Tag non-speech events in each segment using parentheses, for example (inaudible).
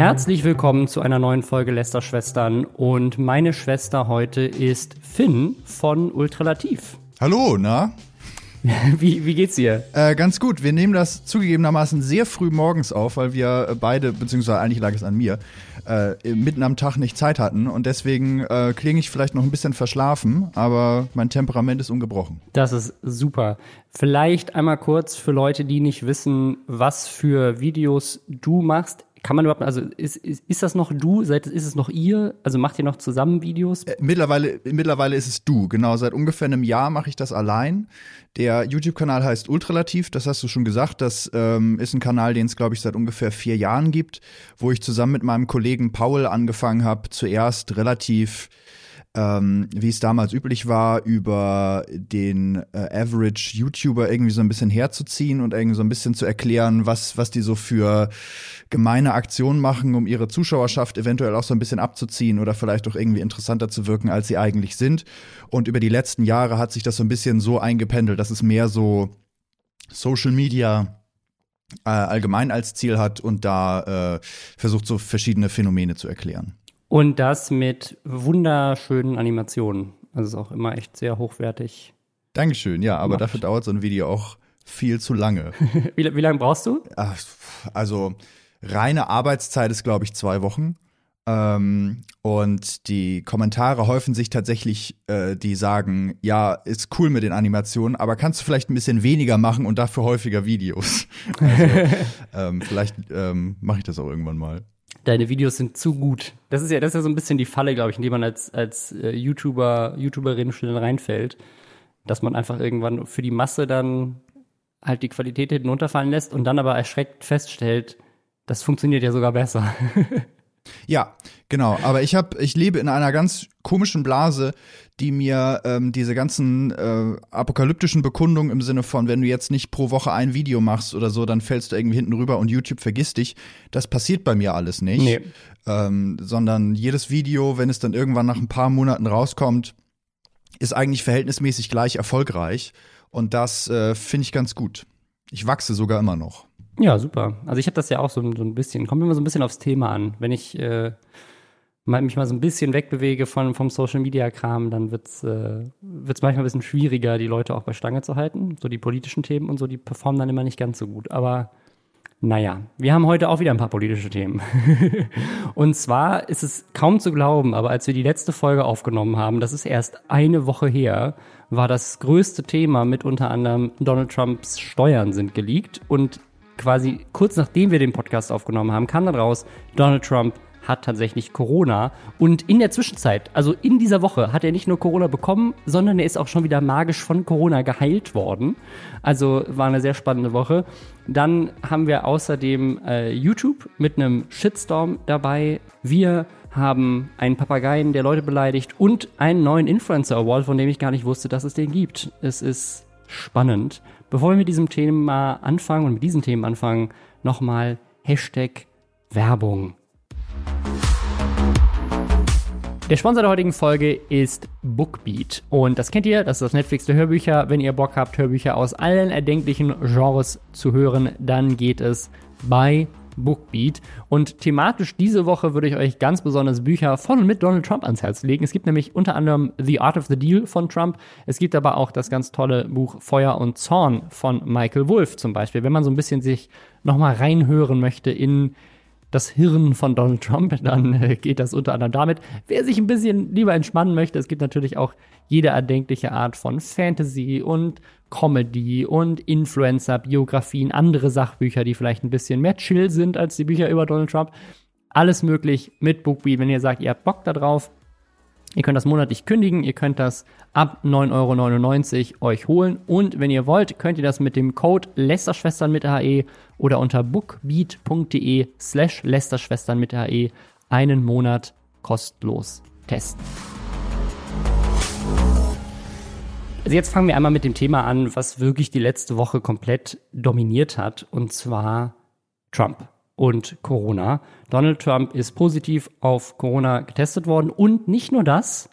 Herzlich willkommen zu einer neuen Folge Lester Schwestern und meine Schwester heute ist Finn von Ultralativ. Hallo, na? (laughs) Wie, wie geht's dir? Äh, ganz gut. Wir nehmen das zugegebenermaßen sehr früh morgens auf, weil wir beide, beziehungsweise eigentlich lag es an mir, äh, mitten am Tag nicht Zeit hatten. Und deswegen äh, klinge ich vielleicht noch ein bisschen verschlafen, aber mein Temperament ist ungebrochen. Das ist super. Vielleicht einmal kurz für Leute, die nicht wissen, was für Videos du machst kann man überhaupt, also ist, ist, ist das noch du? Seit, ist es noch ihr? Also macht ihr noch zusammen Videos? Äh, mittlerweile, mittlerweile ist es du, genau. Seit ungefähr einem Jahr mache ich das allein. Der YouTube-Kanal heißt Ultralativ, das hast du schon gesagt. Das ähm, ist ein Kanal, den es, glaube ich, seit ungefähr vier Jahren gibt, wo ich zusammen mit meinem Kollegen Paul angefangen habe, zuerst relativ ähm, wie es damals üblich war, über den äh, Average YouTuber irgendwie so ein bisschen herzuziehen und irgendwie so ein bisschen zu erklären, was, was die so für gemeine Aktionen machen, um ihre Zuschauerschaft eventuell auch so ein bisschen abzuziehen oder vielleicht auch irgendwie interessanter zu wirken, als sie eigentlich sind. Und über die letzten Jahre hat sich das so ein bisschen so eingependelt, dass es mehr so Social Media äh, allgemein als Ziel hat und da äh, versucht so verschiedene Phänomene zu erklären. Und das mit wunderschönen Animationen. Also ist auch immer echt sehr hochwertig. Dankeschön, ja, aber gemacht. dafür dauert so ein Video auch viel zu lange. (laughs) wie, wie lange brauchst du? Ach, also reine Arbeitszeit ist, glaube ich, zwei Wochen. Ähm, und die Kommentare häufen sich tatsächlich, äh, die sagen, ja, ist cool mit den Animationen, aber kannst du vielleicht ein bisschen weniger machen und dafür häufiger Videos? (laughs) Also, (laughs) ähm, vielleicht ähm, mache ich das auch irgendwann mal deine Videos sind zu gut. Das ist ja, das ist ja so ein bisschen die Falle, glaube ich, in die man als, als äh, YouTuber, YouTuberin schnell reinfällt. Dass man einfach irgendwann für die Masse dann halt die Qualität hinten runterfallen lässt und dann aber erschreckt feststellt, das funktioniert ja sogar besser. (laughs) Ja, genau. Aber ich habe, ich lebe in einer ganz komischen Blase, die mir ähm, diese ganzen äh, apokalyptischen Bekundungen im Sinne von, wenn du jetzt nicht pro Woche ein Video machst oder so, dann fällst du irgendwie hinten rüber und YouTube vergisst dich. Das passiert bei mir alles nicht. Nee. Ähm, sondern jedes Video, wenn es dann irgendwann nach ein paar Monaten rauskommt, ist eigentlich verhältnismäßig gleich erfolgreich. Und das äh, finde ich ganz gut. Ich wachse sogar immer noch. Ja, super. Also ich habe das ja auch so, so, ein bisschen, kommt immer so ein bisschen aufs Thema an. Wenn ich äh, mich mal so ein bisschen wegbewege von, vom Social Media Kram, dann wird's äh, wird's manchmal ein bisschen schwieriger, die Leute auch bei Stange zu halten. So die politischen Themen und so, die performen dann immer nicht ganz so gut. Aber naja, wir haben heute auch wieder ein paar politische Themen. (laughs) und zwar ist es kaum zu glauben, aber als wir die letzte Folge aufgenommen haben, das ist erst eine Woche her, war das größte Thema mit unter anderem Donald Trumps Steuern sind geleakt und quasi kurz nachdem wir den Podcast aufgenommen haben, kam dann raus, Donald Trump hat tatsächlich Corona. Und in der Zwischenzeit, also in dieser Woche, hat er nicht nur Corona bekommen, sondern er ist auch schon wieder magisch von Corona geheilt worden. Also war eine sehr spannende Woche. Dann haben wir außerdem äh, YouTube mit einem Shitstorm dabei. Wir haben einen Papageien, der Leute beleidigt und einen neuen Influencer Award, von dem ich gar nicht wusste, dass es den gibt. Es ist spannend. Bevor wir mit diesem Thema anfangen und mit diesen Themen anfangen, nochmal Hashtag Werbung. Der Sponsor der heutigen Folge ist Bookbeat. Und das kennt ihr, das ist das Netflix der Hörbücher. Wenn ihr Bock habt, Hörbücher aus allen erdenklichen Genres zu hören, dann geht es bei Bookbeat. Und thematisch diese Woche würde ich euch ganz besonders Bücher von und mit Donald Trump ans Herz legen. Es gibt nämlich unter anderem The Art of the Deal von Trump. Es gibt aber auch das ganz tolle Buch Feuer und Zorn von Michael Wolff zum Beispiel. Wenn man so ein bisschen sich nochmal reinhören möchte in das Hirn von Donald Trump, (laughs) dann äh, geht das unter anderem damit. Wer sich ein bisschen lieber entspannen möchte, es gibt natürlich auch jede erdenkliche Art von Fantasy und Comedy und Influencer-Biografien, andere Sachbücher, die vielleicht ein bisschen mehr chill sind als die Bücher über Donald Trump. Alles möglich mit Bookbeat, wenn ihr sagt, ihr habt Bock darauf. Ihr könnt das monatlich kündigen, ihr könnt das ab 9,99 Euro euch holen und wenn ihr wollt, könnt ihr das mit dem Code Lästerschwestern mit AE oder unter bookbeat.de slash Lästerschwestern mit AE einen Monat kostenlos testen. Also jetzt fangen wir einmal mit dem Thema an, was wirklich die letzte Woche komplett dominiert hat, und zwar Trump und Corona. Donald Trump ist positiv auf Corona getestet worden und nicht nur das,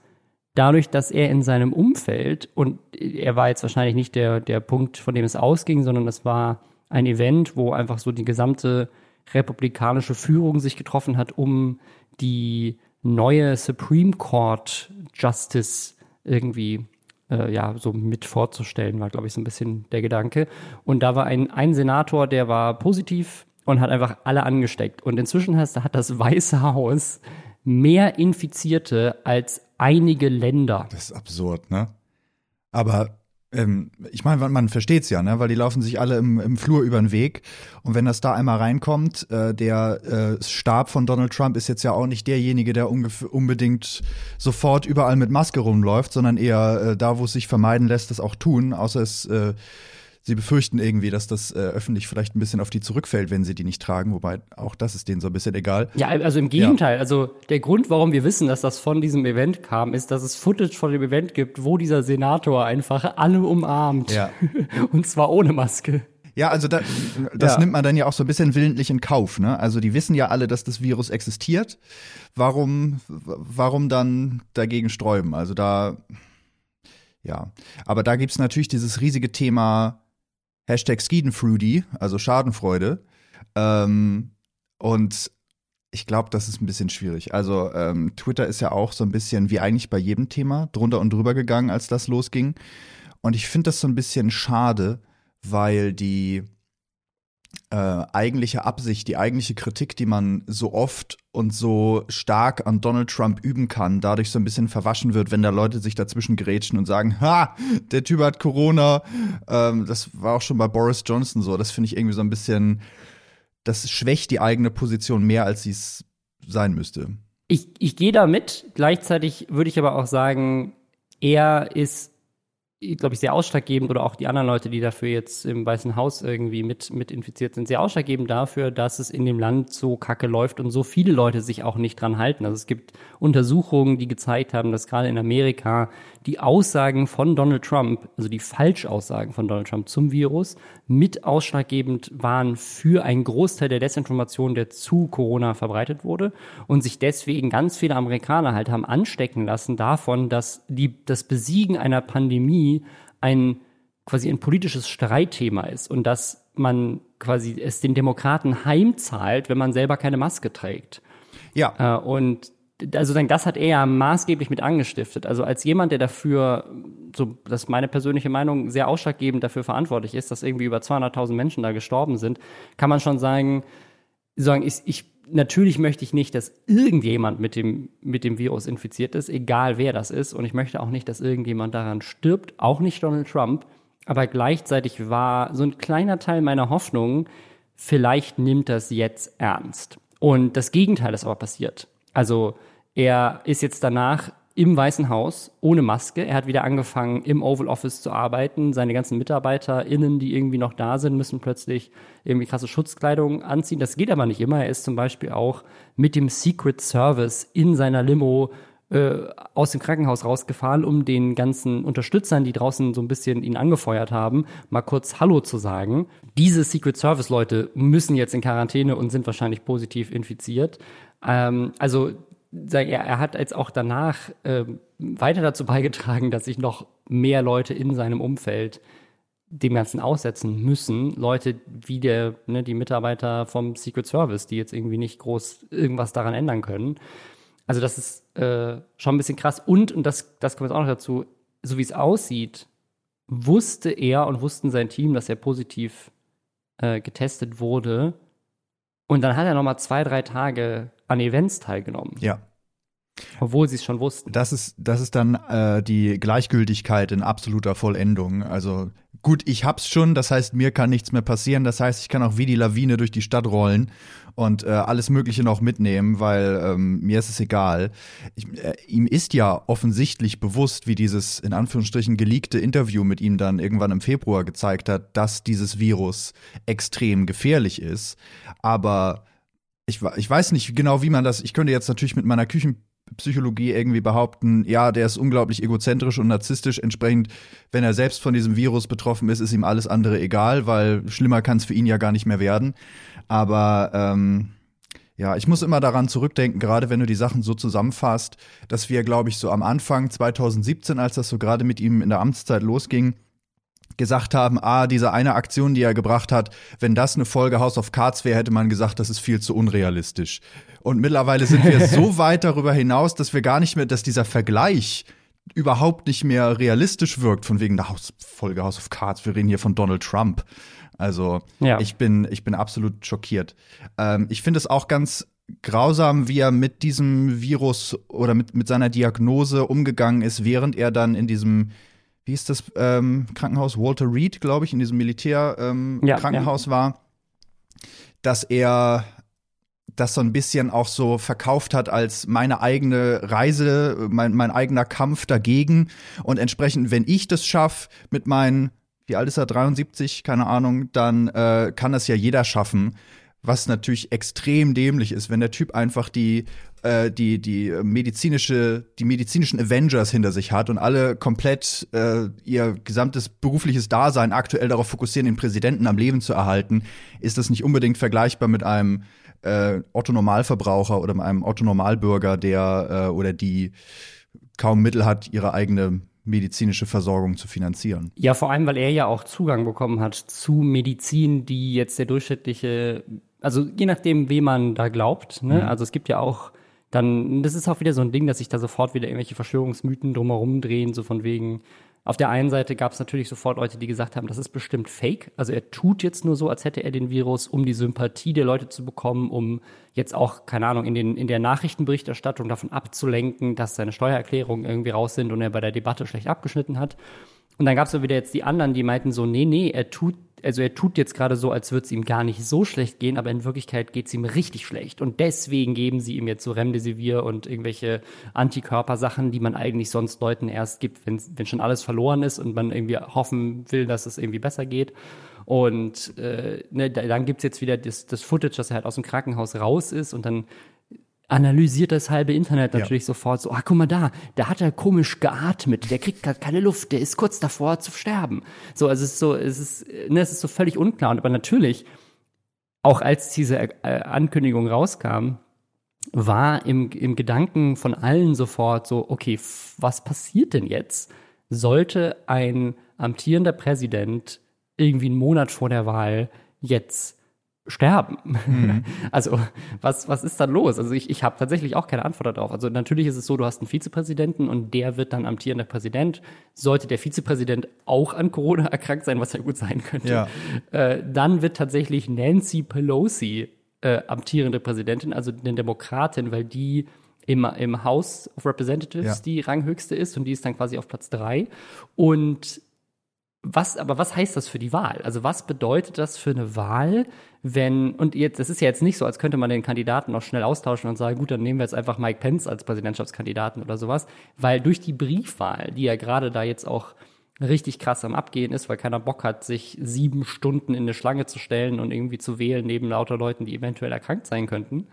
dadurch, dass er in seinem Umfeld, und er war jetzt wahrscheinlich nicht der, der Punkt, von dem es ausging, sondern es war ein Event, wo einfach so die gesamte republikanische Führung sich getroffen hat, um die neue Supreme Court Justice irgendwie äh, ja so mit vorzustellen, war glaube ich so ein bisschen der Gedanke. Und da war ein, ein Senator, der war positiv und hat einfach alle angesteckt. Und inzwischen hat, das Weiße Haus mehr Infizierte als einige Länder. Das ist absurd, ne? Aber ähm, ich meine, man versteht es ja, ne? weil die laufen sich alle im, im Flur über den Weg. Und wenn das da einmal reinkommt, äh, der äh, Stab von Donald Trump ist jetzt ja auch nicht derjenige, der unbedingt sofort überall mit Maske rumläuft, sondern eher äh, da, wo es sich vermeiden lässt, das auch tun, außer es äh, sie befürchten irgendwie, dass das äh, öffentlich vielleicht ein bisschen auf die zurückfällt, wenn sie die nicht tragen, wobei auch das ist denen so ein bisschen egal. Ja, also im Gegenteil. Ja. Also der Grund, warum wir wissen, dass das von diesem Event kam, ist, dass es Footage von dem Event gibt, wo dieser Senator einfach alle umarmt. Ja. (laughs) Und zwar ohne Maske. Ja, also da, das ja. nimmt man dann ja auch so ein bisschen willentlich in Kauf. Ne? Also die wissen ja alle, dass das Virus existiert. Warum, warum dann dagegen sträuben? Also da, ja. Aber da gibt's natürlich dieses riesige Thema Hashtag Skedenfruity, also Schadenfreude. Ähm, und ich glaube, das ist ein bisschen schwierig. Also ähm, Twitter ist ja auch so ein bisschen wie eigentlich bei jedem Thema drunter und drüber gegangen, als das losging. Und ich finde das so ein bisschen schade, weil die äh, eigentliche Absicht, die eigentliche Kritik, die man so oft und so stark an Donald Trump üben kann, dadurch so ein bisschen verwaschen wird, wenn da Leute sich dazwischen grätschen und sagen, ha, der Typ hat Corona. Ähm, das war auch schon bei Boris Johnson so. Das finde ich irgendwie so ein bisschen, das schwächt die eigene Position mehr, als sie es sein müsste. Ich, ich gehe da mit. Gleichzeitig würde ich aber auch sagen, er ist glaube ich, sehr ausschlaggebend oder auch die anderen Leute, die dafür jetzt im Weißen Haus irgendwie mit, mit infiziert sind, sehr ausschlaggebend dafür, dass es in dem Land so kacke läuft und so viele Leute sich auch nicht dran halten. Also es gibt Untersuchungen, die gezeigt haben, dass gerade in Amerika die Aussagen von Donald Trump, also die Falschaussagen von Donald Trump zum Virus, mit ausschlaggebend waren für einen Großteil der Desinformation, der zu Corona verbreitet wurde und sich deswegen ganz viele Amerikaner halt haben anstecken lassen davon, dass die, das Besiegen einer Pandemie ein quasi ein politisches Streitthema ist und dass man quasi es den Demokraten heimzahlt, wenn man selber keine Maske trägt. Ja. Äh, und also das hat er maßgeblich mit angestiftet. Also als jemand, der dafür, so das ist meine persönliche Meinung, sehr ausschlaggebend dafür verantwortlich ist, dass irgendwie über 200.000 Menschen da gestorben sind, kann man schon sagen, sagen ich, ich natürlich möchte ich nicht, dass irgendjemand mit dem mit dem Virus infiziert ist, egal wer das ist, und ich möchte auch nicht, dass irgendjemand daran stirbt, auch nicht Donald Trump. Aber gleichzeitig war so ein kleiner Teil meiner Hoffnung, vielleicht nimmt das jetzt ernst. Und das Gegenteil ist aber passiert. Also er ist jetzt danach im Weißen Haus ohne Maske. Er hat wieder angefangen, im Oval Office zu arbeiten. Seine ganzen MitarbeiterInnen, die irgendwie noch da sind, müssen plötzlich irgendwie krasse Schutzkleidung anziehen. Das geht aber nicht immer. Er ist zum Beispiel auch mit dem Secret Service in seiner Limo äh, aus dem Krankenhaus rausgefahren, um den ganzen Unterstützern, die draußen so ein bisschen ihn angefeuert haben, mal kurz Hallo zu sagen. Diese Secret Service Leute müssen jetzt in Quarantäne und sind wahrscheinlich positiv infiziert. Ähm, also er, hat jetzt auch danach äh, weiter dazu beigetragen, dass sich noch mehr Leute in seinem Umfeld dem Ganzen aussetzen müssen. Leute wie der, ne, die Mitarbeiter vom Secret Service, die jetzt irgendwie nicht groß irgendwas daran ändern können. Also das ist äh, schon ein bisschen krass. Und, und das, das kommt jetzt auch noch dazu, so wie es aussieht, wusste er und wussten sein Team, dass er positiv äh, getestet wurde. Und dann hat er noch mal zwei, drei Tage an Events teilgenommen. Ja. Obwohl sie es schon wussten. Das ist, das ist dann äh, die Gleichgültigkeit in absoluter Vollendung. Also gut, ich hab's schon, das heißt, mir kann nichts mehr passieren. Das heißt, ich kann auch wie die Lawine durch die Stadt rollen und äh, alles Mögliche noch mitnehmen, weil ähm, mir ist es egal. Ich, äh, ihm ist ja offensichtlich bewusst, wie dieses in Anführungsstrichen geleakte Interview mit ihm dann irgendwann im Februar gezeigt hat, dass dieses Virus extrem gefährlich ist. Aber ich, ich weiß nicht genau, wie man das. Ich könnte jetzt natürlich mit meiner Küchenpsychologie irgendwie behaupten, ja, der ist unglaublich egozentrisch und narzisstisch. Entsprechend, wenn er selbst von diesem Virus betroffen ist, ist ihm alles andere egal, weil schlimmer kann es für ihn ja gar nicht mehr werden. Aber ähm, ja, ich muss immer daran zurückdenken, gerade wenn du die Sachen so zusammenfasst, dass wir, glaube ich, so am Anfang 2017, als das so gerade mit ihm in der Amtszeit losging, gesagt haben, ah, diese eine Aktion, die er gebracht hat, wenn das eine Folge House of Cards wäre, hätte man gesagt, das ist viel zu unrealistisch. Und mittlerweile sind wir (laughs) so weit darüber hinaus, dass wir gar nicht mehr, dass dieser Vergleich überhaupt nicht mehr realistisch wirkt, von wegen der Haus Folge House of Cards. Wir reden hier von Donald Trump. Also ja. ich bin, ich bin absolut schockiert. Ähm, ich finde es auch ganz grausam, wie er mit diesem Virus oder mit, mit seiner Diagnose umgegangen ist, während er dann in diesem wie ist das ähm, Krankenhaus Walter Reed, glaube ich, in diesem Militärkrankenhaus ähm, ja, ja. war, dass er das so ein bisschen auch so verkauft hat als meine eigene Reise, mein, mein eigener Kampf dagegen. Und entsprechend, wenn ich das schaffe mit meinen, wie alt ist er, 73, keine Ahnung, dann äh, kann das ja jeder schaffen. Was natürlich extrem dämlich ist, wenn der Typ einfach die äh, die, die medizinische, die medizinischen Avengers hinter sich hat und alle komplett äh, ihr gesamtes berufliches Dasein aktuell darauf fokussieren, den Präsidenten am Leben zu erhalten, ist das nicht unbedingt vergleichbar mit einem äh, Otto-Normalverbraucher oder mit einem Otto-Normalbürger, der äh, oder die kaum Mittel hat, ihre eigene medizinische Versorgung zu finanzieren. Ja, vor allem, weil er ja auch Zugang bekommen hat zu Medizin, die jetzt der durchschnittliche, also je nachdem, wem man da glaubt. Ne? Mhm. Also es gibt ja auch dann, das ist auch wieder so ein Ding, dass sich da sofort wieder irgendwelche Verschwörungsmythen drumherum drehen, so von wegen, auf der einen Seite gab es natürlich sofort Leute, die gesagt haben, das ist bestimmt fake. Also er tut jetzt nur so, als hätte er den Virus, um die Sympathie der Leute zu bekommen, um jetzt auch, keine Ahnung, in, den, in der Nachrichtenberichterstattung davon abzulenken, dass seine Steuererklärungen irgendwie raus sind und er bei der Debatte schlecht abgeschnitten hat. Und dann gab es wieder jetzt die anderen, die meinten so, nee, nee, er tut, also er tut jetzt gerade so, als würde es ihm gar nicht so schlecht gehen, aber in Wirklichkeit geht es ihm richtig schlecht. Und deswegen geben sie ihm jetzt so Remdesivir und irgendwelche Antikörpersachen, die man eigentlich sonst Leuten erst gibt, wenn, wenn schon alles verloren ist und man irgendwie hoffen will, dass es irgendwie besser geht. Und äh, ne, dann gibt's jetzt wieder das, das Footage, dass er halt aus dem Krankenhaus raus ist und dann analysiert das halbe Internet natürlich ja. sofort so, ah, guck mal da, da hat er komisch geatmet, der kriegt gerade keine Luft, der ist kurz davor zu sterben. So, also es ist so, es ist, ne, es ist so völlig unklar. Und aber natürlich, auch als diese äh, Ankündigung rauskam, war im, im Gedanken von allen sofort so, okay, was passiert denn jetzt? Sollte ein amtierender Präsident irgendwie einen Monat vor der Wahl jetzt sterben. Mhm. (laughs) Also was, was ist dann los? Also ich, ich habe tatsächlich auch keine Antwort darauf. Also natürlich ist es so, du hast einen Vizepräsidenten und der wird dann amtierender Präsident. Sollte der Vizepräsident auch an Corona erkrankt sein, was ja gut sein könnte, ja. äh, dann wird tatsächlich Nancy Pelosi äh, amtierende Präsidentin, also eine Demokratin, weil die im, im House of Representatives ja. die ranghöchste ist und die ist dann quasi auf Platz drei. Und was, aber was heißt das für die Wahl? Also was bedeutet das für eine Wahl, wenn, und jetzt, das ist ja jetzt nicht so, als könnte man den Kandidaten noch schnell austauschen und sagen, gut, dann nehmen wir jetzt einfach Mike Pence als Präsidentschaftskandidaten oder sowas, weil durch die Briefwahl, die ja gerade da jetzt auch richtig krass am Abgehen ist, weil keiner Bock hat, sich sieben Stunden in eine Schlange zu stellen und irgendwie zu wählen neben lauter Leuten, die eventuell erkrankt sein könnten,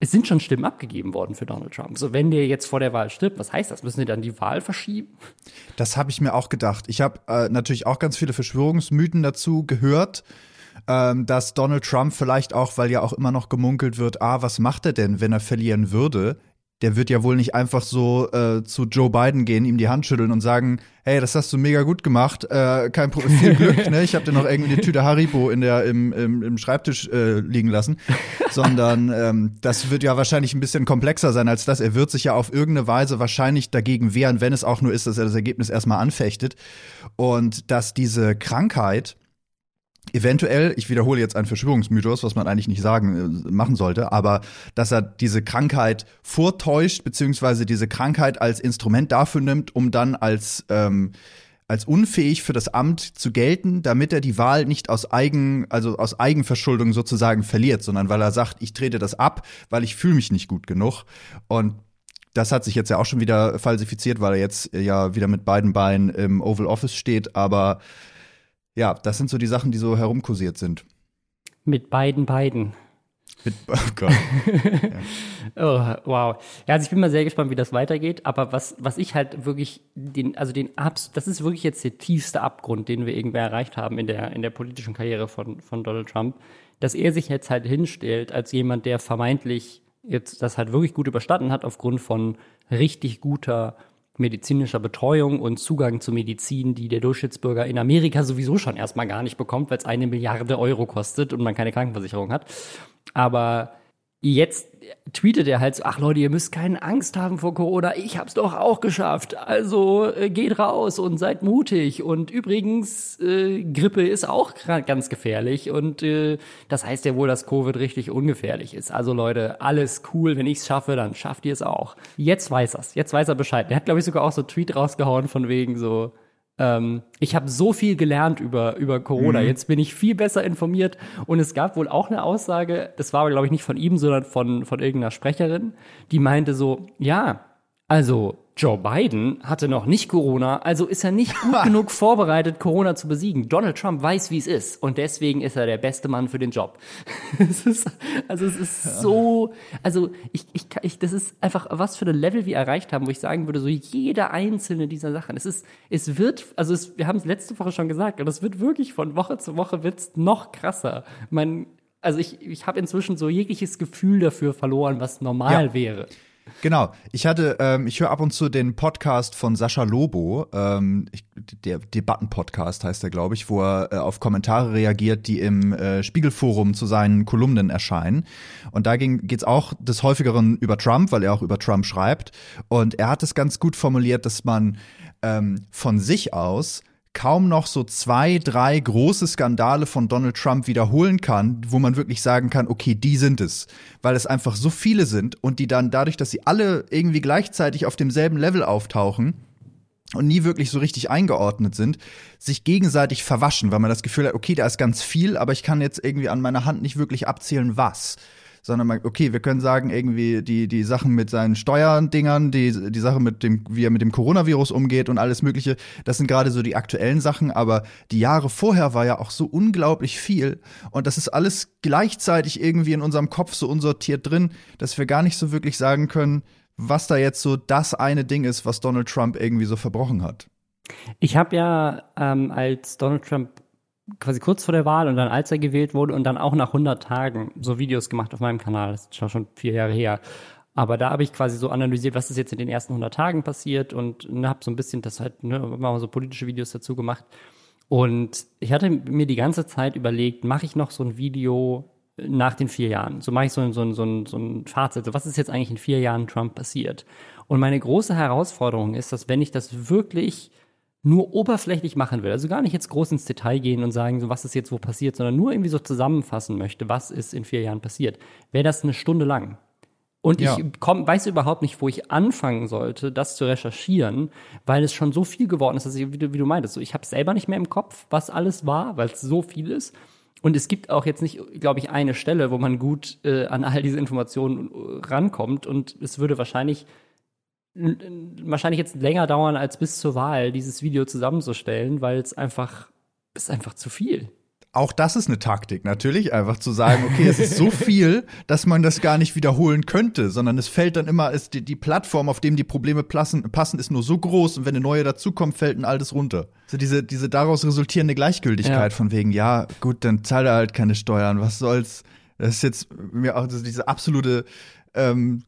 es sind schon Stimmen abgegeben worden für Donald Trump. So, wenn der jetzt vor der Wahl stirbt, was heißt das? Müssen die dann die Wahl verschieben? Das habe ich mir auch gedacht. Ich habe äh, natürlich auch ganz viele Verschwörungsmythen dazu gehört, ähm, dass Donald Trump vielleicht auch, weil ja auch immer noch gemunkelt wird, ah, was macht er denn, wenn er verlieren würde? der wird ja wohl nicht einfach so äh, zu Joe Biden gehen, ihm die Hand schütteln und sagen, hey, das hast du mega gut gemacht, äh, kein Problem, viel Glück, ne? Ich habe dir noch irgendwie eine Tüte Haribo in der im, im, im Schreibtisch äh, liegen lassen, sondern ähm, das wird ja wahrscheinlich ein bisschen komplexer sein als das. Er wird sich ja auf irgendeine Weise wahrscheinlich dagegen wehren, wenn es auch nur ist, dass er das Ergebnis erstmal anfechtet und dass diese Krankheit eventuell, ich wiederhole jetzt einen Verschwörungsmythos, was man eigentlich nicht sagen, äh, machen sollte, aber dass er diese Krankheit vortäuscht, beziehungsweise diese Krankheit als Instrument dafür nimmt, um dann als, ähm, als unfähig für das Amt zu gelten, damit er die Wahl nicht aus Eigen, also aus Eigenverschuldung sozusagen verliert, sondern weil er sagt, ich trete das ab, weil ich fühle mich nicht gut genug. Und das hat sich jetzt ja auch schon wieder falsifiziert, weil er jetzt ja wieder mit beiden Beinen im Oval Office steht, aber ja, das sind so die Sachen, die so herumkursiert sind. Mit beiden beiden. Mit, (laughs) oh Gott. ja. (laughs) oh, wow. Ja, also ich bin mal sehr gespannt, wie das weitergeht. Aber was, was ich halt wirklich, den, also den Abs, das ist wirklich jetzt der tiefste Abgrund, den wir irgendwer erreicht haben in der, in der politischen Karriere von, von Donald Trump, dass er sich jetzt halt hinstellt als jemand, der vermeintlich jetzt das halt wirklich gut überstanden hat aufgrund von richtig guter medizinischer Betreuung und Zugang zu Medizin, die der Durchschnittsbürger in Amerika sowieso schon erstmal gar nicht bekommt, weil es eine Milliarde Euro kostet und man keine Krankenversicherung hat. Aber jetzt tweetet er halt so, ach Leute, ihr müsst keine Angst haben vor Corona, ich hab's doch auch geschafft. Also äh, geht raus und seid mutig. Und übrigens, äh, Grippe ist auch ganz gefährlich und äh, das heißt ja wohl, dass Covid richtig ungefährlich ist. Also Leute, alles cool, wenn ich's schaffe, dann schafft ihr es auch. Jetzt weiß er's, jetzt weiß er Bescheid. Der hat, glaube ich, sogar auch so Tweet rausgehauen von wegen so, ähm, ich habe so viel gelernt über, über Corona. Mhm. Jetzt bin ich viel besser informiert. Und es gab wohl auch eine Aussage, das war aber, glaube ich, nicht von ihm, sondern von, von irgendeiner Sprecherin, die meinte so, ja, also Joe Biden hatte noch nicht Corona, also ist er nicht (laughs) gut genug vorbereitet, Corona zu besiegen. Donald Trump weiß, wie es ist und deswegen ist er der beste Mann für den Job. (laughs) es ist, also es ist so, also ich, ich, ich, das ist einfach was für ein Level wir erreicht haben, wo ich sagen würde, so jede einzelne dieser Sachen. Es ist, es wird, also es, wir haben es letzte Woche schon gesagt, und es wird wirklich von Woche zu Woche wird's noch krasser. Man, also ich, ich habe inzwischen so jegliches Gefühl dafür verloren, was normal ja. wäre. Genau. Ich hatte, ähm, ich höre ab und zu den Podcast von Sascha Lobo, ähm, ich, der Debatten-Podcast heißt er, glaube ich, wo er äh, auf Kommentare reagiert, die im äh, Spiegelforum zu seinen Kolumnen erscheinen. Und da ging, geht's auch des häufigeren über Trump, weil er auch über Trump schreibt. Und er hat es ganz gut formuliert, dass man ähm, von sich aus kaum noch so zwei, drei große Skandale von Donald Trump wiederholen kann, wo man wirklich sagen kann, okay, die sind es. Weil es einfach so viele sind und die dann dadurch, dass sie alle irgendwie gleichzeitig auf demselben Level auftauchen, und nie wirklich so richtig eingeordnet sind, sich gegenseitig verwaschen, weil man das Gefühl hat, okay, da ist ganz viel, aber ich kann jetzt irgendwie an meiner Hand nicht wirklich abzählen, was sondern man, okay, wir können sagen, irgendwie die, die Sachen mit seinen Steuerdingern, die, die Sache mit dem, wie er mit dem Coronavirus umgeht und alles Mögliche, das sind gerade so die aktuellen Sachen, aber die Jahre vorher war ja auch so unglaublich viel und das ist alles gleichzeitig irgendwie in unserem Kopf so unsortiert drin, dass wir gar nicht so wirklich sagen können, was da jetzt so das eine Ding ist, was Donald Trump irgendwie so verbrochen hat. Ich habe ja, ähm, als Donald Trump quasi kurz vor der Wahl und dann als er gewählt wurde und dann auch nach 100 Tagen so Videos gemacht auf meinem Kanal. Das ist schon vier Jahre her. Aber da habe ich quasi so analysiert, was ist jetzt in den ersten 100 Tagen passiert und ne, habe so ein bisschen das halt, ne, mal so politische Videos dazu gemacht. Und ich hatte mir die ganze Zeit überlegt, mache ich noch so ein Video nach den vier Jahren? So mache ich so ein, so, ein, so, ein, so ein Fazit. So, was ist jetzt eigentlich in vier Jahren Trump passiert? Und meine große Herausforderung ist, dass wenn ich das wirklich nur oberflächlich machen will, also gar nicht jetzt groß ins Detail gehen und sagen, so was ist jetzt wo passiert, sondern nur irgendwie so zusammenfassen möchte, was ist in vier Jahren passiert, wäre das eine Stunde lang. Und ja. ich komm, weiß überhaupt nicht, wo ich anfangen sollte, das zu recherchieren, weil es schon so viel geworden ist, dass ich, wie, du, wie du meintest, so, ich habe selber nicht mehr im Kopf, was alles war, weil es so viel ist. Und es gibt auch jetzt nicht, glaube ich, eine Stelle, wo man gut äh, an all diese Informationen äh, rankommt. Und es würde wahrscheinlich wahrscheinlich jetzt länger dauern als bis zur Wahl, dieses Video zusammenzustellen, weil es einfach ist einfach zu viel. Auch das ist eine Taktik, natürlich, einfach zu sagen, okay, es ist so (laughs) viel, dass man das gar nicht wiederholen könnte, sondern es fällt dann immer, ist die, die Plattform, auf dem die Probleme passen, passen, ist nur so groß und wenn eine neue dazukommt, fällt ein altes runter. Also diese, diese daraus resultierende Gleichgültigkeit ja. von wegen, ja, gut, dann zahlt er halt keine Steuern, was soll's. Das ist jetzt mir auch diese absolute ähm,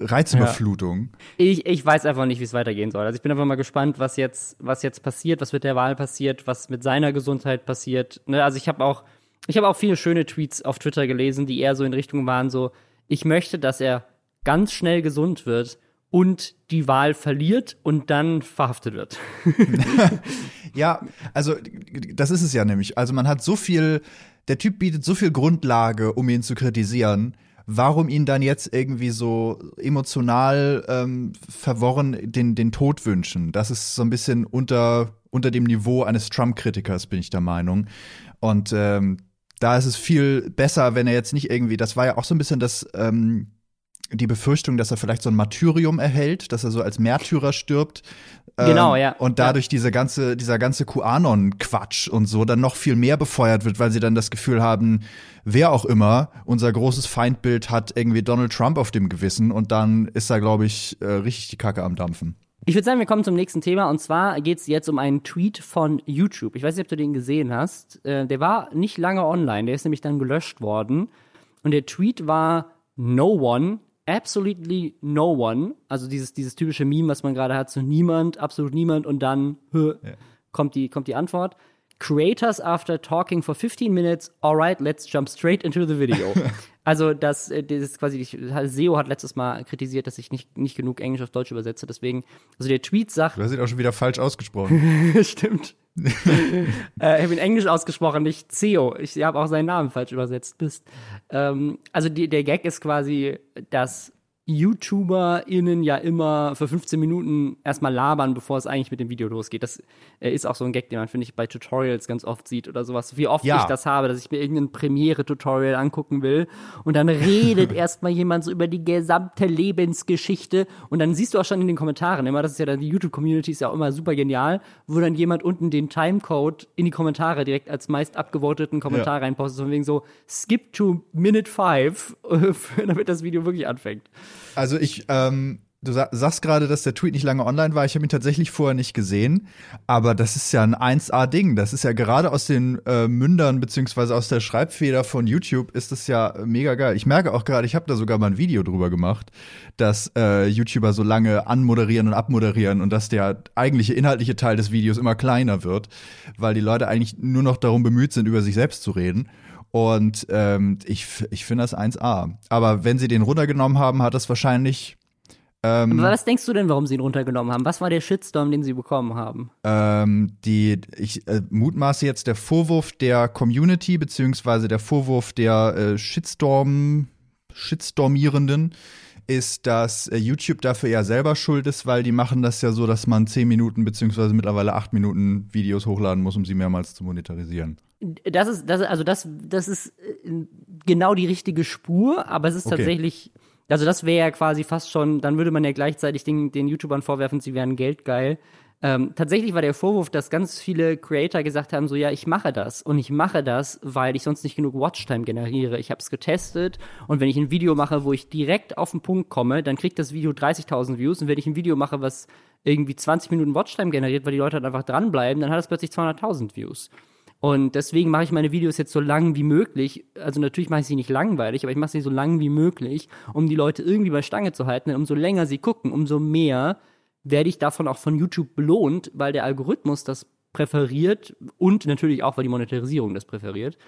Reizüberflutung. Ja. Ich, ich weiß einfach nicht, wie es weitergehen soll. Also ich bin einfach mal gespannt, was jetzt, was jetzt passiert, was mit der Wahl passiert, was mit seiner Gesundheit passiert. Ne, also ich habe auch, ich habe auch viele schöne Tweets auf Twitter gelesen, die eher so in Richtung waren so, ich möchte, dass er ganz schnell gesund wird und die Wahl verliert und dann verhaftet wird. (laughs) (laughs) ja, also das ist es ja nämlich. Also man hat so viel, der Typ bietet so viel Grundlage, um ihn zu kritisieren warum ihn dann jetzt irgendwie so emotional ähm, verworren den, den Tod wünschen. Das ist so ein bisschen unter, unter dem Niveau eines Trump-Kritikers, bin ich der Meinung. Und ähm, da ist es viel besser, wenn er jetzt nicht irgendwie, das war ja auch so ein bisschen das, ähm, die Befürchtung, dass er vielleicht so ein Martyrium erhält, dass er so als Märtyrer stirbt. Genau, ähm, ja. Und dadurch ja. diese ganze, dieser ganze QAnon-Quatsch und so dann noch viel mehr befeuert wird, weil sie dann das Gefühl haben, wer auch immer, unser großes Feindbild hat irgendwie Donald Trump auf dem Gewissen und dann ist da, glaube ich, äh, richtig die Kacke am Dampfen. Ich würde sagen, wir kommen zum nächsten Thema und zwar geht es jetzt um einen Tweet von YouTube. Ich weiß nicht, ob du den gesehen hast. Äh, der war nicht lange online, der ist nämlich dann gelöscht worden. Und der Tweet war No one absolutely no one, also dieses, dieses typische Meme, was man gerade hat, so niemand, absolut niemand und dann hö, ja. kommt, die, kommt die Antwort. Creators after talking for 15 minutes, alright, let's jump straight into the video. (laughs) also das, äh, das ist quasi, SEO hat letztes Mal kritisiert, dass ich nicht, nicht genug Englisch auf Deutsch übersetze, deswegen, also der Tweet sagt. Du hast ihn auch schon wieder falsch ausgesprochen. (laughs) Stimmt. (laughs) äh, ich habe ihn Englisch ausgesprochen, nicht CEO. Ich habe auch seinen Namen falsch übersetzt. Bist. Ähm, also die, der Gag ist quasi, dass YouTuberInnen ja immer für 15 Minuten erstmal labern, bevor es eigentlich mit dem Video losgeht. Das äh, ist auch so ein Gag, den man, finde ich, bei Tutorials ganz oft sieht oder sowas. Wie oft ja. ich das habe, dass ich mir irgendein Premiere-Tutorial angucken will und dann redet (laughs) erstmal jemand so über die gesamte Lebensgeschichte und dann siehst du auch schon in den Kommentaren immer, das ist ja dann die YouTube-Community ist ja auch immer super genial, wo dann jemand unten den Timecode in die Kommentare direkt als meist abgevoteten Kommentar ja. reinpostet, von wegen so, skip to minute five, (laughs) damit das Video wirklich anfängt. Also ich, ähm, du sagst gerade, dass der Tweet nicht lange online war. Ich habe ihn tatsächlich vorher nicht gesehen. Aber das ist ja ein 1A-Ding. Das ist ja gerade aus den äh, Mündern beziehungsweise aus der Schreibfeder von YouTube ist das ja mega geil. Ich merke auch gerade, ich habe da sogar mal ein Video drüber gemacht, dass äh, YouTuber so lange anmoderieren und abmoderieren und dass der eigentliche inhaltliche Teil des Videos immer kleiner wird, weil die Leute eigentlich nur noch darum bemüht sind, über sich selbst zu reden. Und ähm, ich, ich finde das 1A. Aber wenn sie den runtergenommen haben, hat das wahrscheinlich. Ähm, Aber was denkst du denn, warum sie ihn runtergenommen haben? Was war der Shitstorm, den sie bekommen haben? Ähm, die, ich äh, mutmaße jetzt der Vorwurf der Community, beziehungsweise der Vorwurf der äh, Shitstorm, Shitstormierenden, ist, dass äh, YouTube dafür ja selber schuld ist, weil die machen das ja so, dass man 10 Minuten beziehungsweise mittlerweile 8 Minuten Videos hochladen muss, um sie mehrmals zu monetarisieren. Das ist, das, also das, das ist äh, genau die richtige Spur, aber es ist okay. tatsächlich, also das wäre ja quasi fast schon, dann würde man ja gleichzeitig den, den YouTubern vorwerfen, sie wären geldgeil. Ähm, tatsächlich war der Vorwurf, dass ganz viele Creator gesagt haben, so ja, ich mache das und ich mache das, weil ich sonst nicht genug Watchtime generiere. Ich habe es getestet und wenn ich ein Video mache, wo ich direkt auf den Punkt komme, dann kriegt das Video 30.000 Views und wenn ich ein Video mache, was irgendwie 20 Minuten Watchtime generiert, weil die Leute halt einfach dranbleiben, dann hat es plötzlich 200.000 Views. Und deswegen mache ich meine Videos jetzt so lang wie möglich. Also natürlich mache ich sie nicht langweilig, aber ich mache sie so lang wie möglich, um die Leute irgendwie bei Stange zu halten. Und umso länger sie gucken, umso mehr werde ich davon auch von YouTube belohnt, weil der Algorithmus das präferiert und natürlich auch, weil die Monetarisierung das präferiert.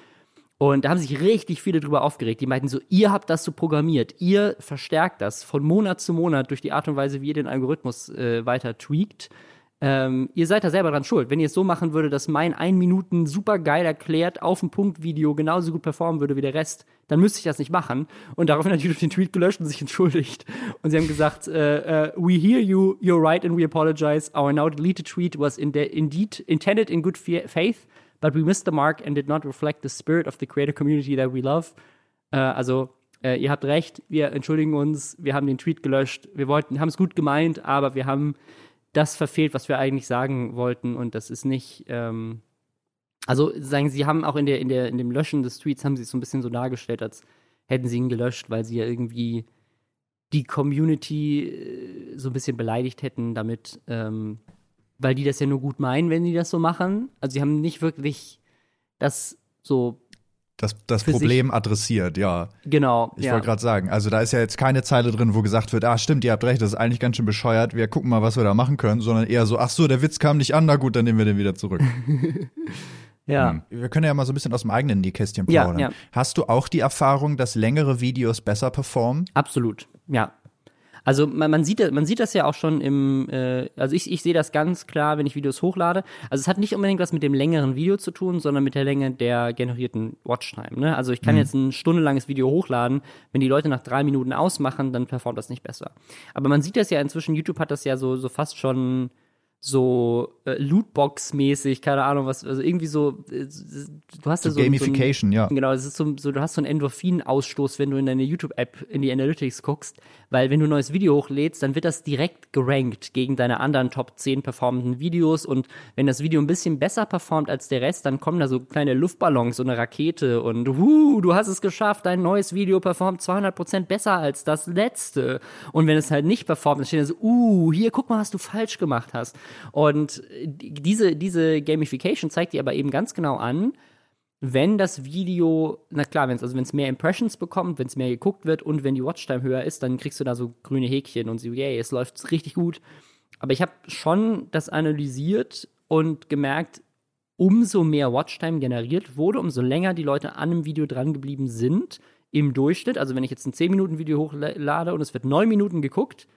Und da haben sich richtig viele drüber aufgeregt. Die meinten so, ihr habt das so programmiert, ihr verstärkt das von Monat zu Monat durch die Art und Weise, wie ihr den Algorithmus äh, weiter tweakt. Ähm, ihr seid da selber dran schuld. Wenn ihr es so machen würdet, dass mein ein Minuten super geil erklärt auf dem Punkt Video genauso gut performen würde wie der Rest, dann müsste ich das nicht machen. Und daraufhin hat YouTube (laughs) den Tweet gelöscht und sich entschuldigt. Und sie haben gesagt, uh, uh, we hear you, you're right and we apologize. Our now deleted tweet was in indeed intended in good faith, but we missed the mark and did not reflect the spirit of the creator community that we love. Uh, also ihr habt recht, wir entschuldigen uns, wir haben den Tweet gelöscht, wir wollten, haben es gut gemeint, aber wir haben das verfehlt, was wir eigentlich sagen wollten. Und das ist nicht. Ähm, also sagen sie haben auch in der in der in dem Löschen des Tweets haben sie es so ein bisschen so dargestellt, als hätten sie ihn gelöscht, weil sie ja irgendwie die Community äh, so ein bisschen beleidigt hätten damit, ähm, weil die das ja nur gut meinen, wenn sie das so machen. Also sie haben nicht wirklich das so das, das Problem adressiert, ja. Genau. Ich ja. wollte gerade sagen, also da ist ja jetzt keine Zeile drin, wo gesagt wird, ah, stimmt, ihr habt recht, das ist eigentlich ganz schön bescheuert, wir gucken mal, was wir da machen können, sondern eher so, ach so, der Witz kam nicht an, na gut, dann nehmen wir den wieder zurück. (laughs) ja. Hm. Wir können ja mal so ein bisschen aus dem eigenen Nähkästchen plaudern. Ja, ja. Hast du auch die Erfahrung, dass längere Videos besser performen? Absolut, ja. Also man, man, sieht, man sieht das ja auch schon im, äh, also ich, ich sehe das ganz klar, wenn ich Videos hochlade. Also es hat nicht unbedingt was mit dem längeren Video zu tun, sondern mit der Länge der generierten Watchtime. Ne? Also ich kann mhm. jetzt ein stundenlanges Video hochladen. Wenn die Leute nach drei Minuten ausmachen, dann performt das nicht besser. Aber man sieht das ja inzwischen, YouTube hat das ja so, so fast schon so äh, Lootbox-mäßig, keine Ahnung, was, also irgendwie so, äh, du hast so, ja so Gamification, so ein, ja. Genau, es ist so, so, du hast so einen Endorphin-Ausstoß, wenn du in deine YouTube-App in die Analytics guckst, weil wenn du ein neues Video hochlädst, dann wird das direkt gerankt gegen deine anderen Top 10 performenden Videos und wenn das Video ein bisschen besser performt als der Rest, dann kommen da so kleine Luftballons, so eine Rakete und uh, du hast es geschafft, dein neues Video performt 200% besser als das letzte. Und wenn es halt nicht performt, dann steht da so, uh, hier, guck mal, was du falsch gemacht hast. Und diese, diese Gamification zeigt dir aber eben ganz genau an, wenn das Video, na klar, wenn es also mehr Impressions bekommt, wenn es mehr geguckt wird und wenn die Watchtime höher ist, dann kriegst du da so grüne Häkchen und so, yay, es läuft richtig gut. Aber ich habe schon das analysiert und gemerkt, umso mehr Watchtime generiert wurde, umso länger die Leute an einem Video dran geblieben sind im Durchschnitt. Also wenn ich jetzt ein 10-Minuten-Video hochlade und es wird 9 Minuten geguckt,